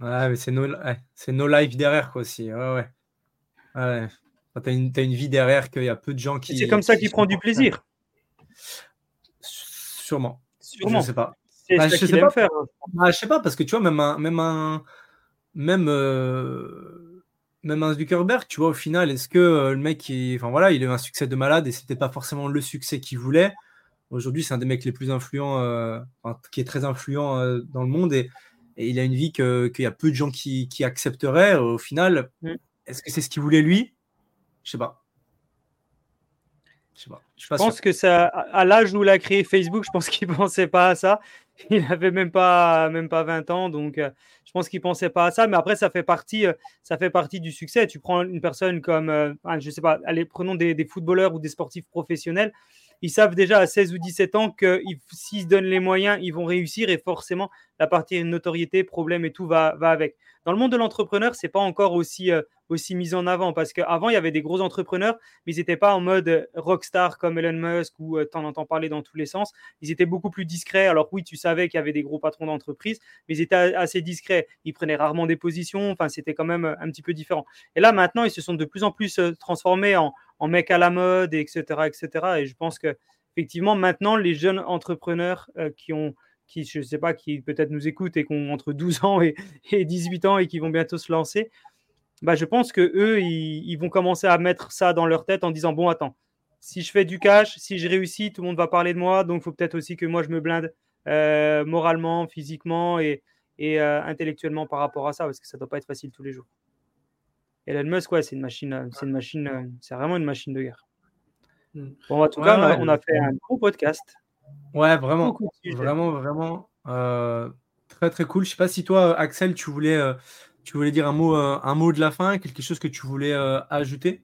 Ouais, mais c'est nos, no life derrière, quoi, aussi. Ouais, ouais. ouais. T'as une, as une vie derrière qu'il y a peu de gens qui. C'est comme ça qu'il prend du plaisir. Sûrement. Sûrement. Je sais pas. Bah, je sais pas. Faire. Bah, je sais pas, parce que tu vois, même un, même un, même, euh, même un Zuckerberg, tu vois, au final, est-ce que euh, le mec, enfin voilà, il a eu un succès de malade et c'était pas forcément le succès qu'il voulait. Aujourd'hui, c'est un des mecs les plus influents, qui est très influent dans le monde et, il a une vie qu'il y a peu de gens qui, accepteraient. Au final, mm. est-ce que c'est ce qu'il voulait lui? Je sais pas. Je, sais pas. je, pense que ça, à l'âge où il a créé Facebook, je pense qu'il pensait pas à ça. Il avait même pas, même pas 20 ans, donc euh, je pense qu'il pensait pas à ça. Mais après, ça fait partie, euh, ça fait partie du succès. Tu prends une personne comme, euh, je sais pas, allez, prenons des, footballeurs ou des sportifs professionnels. Ils savent déjà à 16 ou 17 ans que s'ils se donnent les moyens, ils vont réussir et forcément, la partie notoriété, problème et tout va, va avec. Dans le monde de l'entrepreneur, c'est pas encore aussi, aussi mis en avant parce qu'avant, il y avait des gros entrepreneurs, mais ils n'étaient pas en mode rockstar comme Elon Musk ou tu en entends parler dans tous les sens. Ils étaient beaucoup plus discrets. Alors oui, tu savais qu'il y avait des gros patrons d'entreprise, mais ils étaient assez discrets. Ils prenaient rarement des positions. Enfin, c'était quand même un petit peu différent. Et là, maintenant, ils se sont de plus en plus transformés en, en mecs à la mode, etc.. Et je pense que effectivement, maintenant, les jeunes entrepreneurs qui ont qui, je ne sais pas, qui peut-être nous écoutent et qui ont entre 12 ans et, et 18 ans et qui vont bientôt se lancer, bah, je pense que eux, ils, vont commencer à mettre ça dans leur tête en disant bon, attends, si je fais du cash, si je réussis, tout le monde va parler de moi, donc il faut peut-être aussi que moi je me blinde euh, moralement, physiquement et, euh, intellectuellement par rapport à ça, parce que ça ne doit pas être facile tous les jours. Elon Musk, ouais, c'est une machine, c'est une machine, c'est vraiment une machine de guerre. Hmm. Bon, en tout cas, on, a, fait un gros podcast. Ouais, vraiment, vraiment, vraiment, euh, très très cool. Je sais pas si toi, Axel, tu voulais tu voulais dire un mot, euh, un mot de la fin, quelque chose que tu voulais euh, ajouter?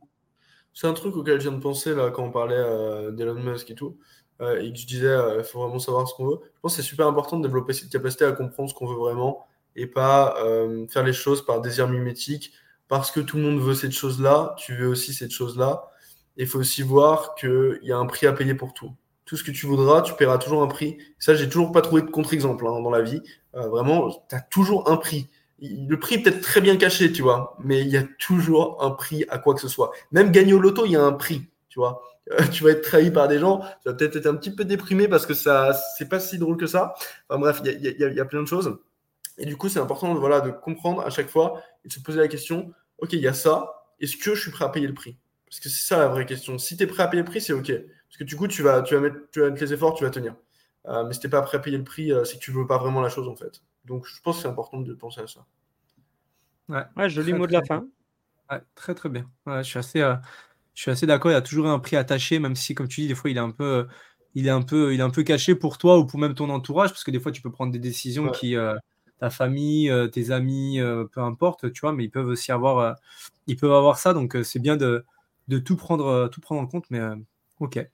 C'est un truc auquel je viens de penser là, quand on parlait euh, d'Elon Musk et tout, et que je disais, il faut vraiment savoir ce qu'on veut. Je pense que c'est super important de développer cette capacité à comprendre ce qu'on veut vraiment et pas faire les choses par désir mimétique. Parce que tout le monde veut cette chose-là, tu veux aussi cette chose-là. Il faut aussi voir qu'il y a un prix à payer pour tout. Tout ce que tu voudras, tu paieras toujours un prix. Ça, j'ai toujours pas trouvé de contre-exemple hein, dans la vie. vraiment, tu as toujours un prix le prix peut être très bien caché, tu vois, mais il y a toujours un prix à quoi que ce soit. Même gagner au loto, il y a un prix, tu vois. Euh, tu vas être trahi par des gens, tu vas peut-être être un petit peu déprimé parce que ça, c'est pas si drôle que ça. Enfin bref, il y, y a, plein de choses. Et du coup, c'est important voilà, de comprendre à chaque fois et de se poser la question, OK, il y a ça, est-ce que je suis prêt à payer le prix? Parce que c'est ça la vraie question. Si tu es prêt à payer le prix, c'est OK. Parce que du coup, tu vas, tu vas, mettre, tu vas mettre les efforts, tu vas tenir. Euh, mais si tu n'es pas prêt à payer le prix, euh, c'est que tu ne veux pas vraiment la chose en fait. Donc je pense que c'est important de penser à ça. Ouais, joli mot de la fin. très très bien. je suis assez, euh, je suis assez d'accord. Il y a toujours un prix attaché, même si, comme tu dis, des fois il est un peu, il est un peu, il est un peu caché pour toi ou pour même ton entourage, parce que des fois tu peux prendre des décisions qui, ta famille, tes amis, peu importe, tu vois, mais ils peuvent aussi avoir, ils peuvent avoir ça. Donc c'est bien de, de tout prendre, tout prendre en compte. Mais ok.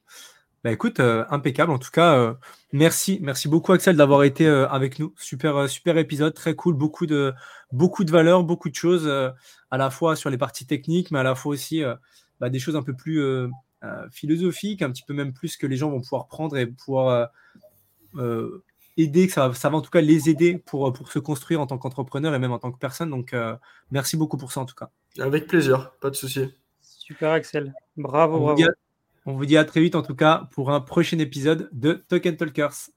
Bah écoute, euh, impeccable. En tout cas, euh, merci, merci beaucoup Axel d'avoir été euh, avec nous. Super, super épisode, très cool, beaucoup de, beaucoup de valeurs, beaucoup de choses, à la fois sur les parties techniques, mais à la fois aussi bah, des choses un peu plus philosophiques, un petit peu même plus que les gens vont pouvoir prendre et pouvoir aider, que ça va, ça va en tout cas les aider pour, pour se construire en tant qu'entrepreneur et même en tant que personne. Donc, merci beaucoup pour ça en tout cas. Avec plaisir, pas de souci. Super Axel, bravo, bravo. On vous dit à très vite en tout cas pour un prochain épisode de Token Talkers.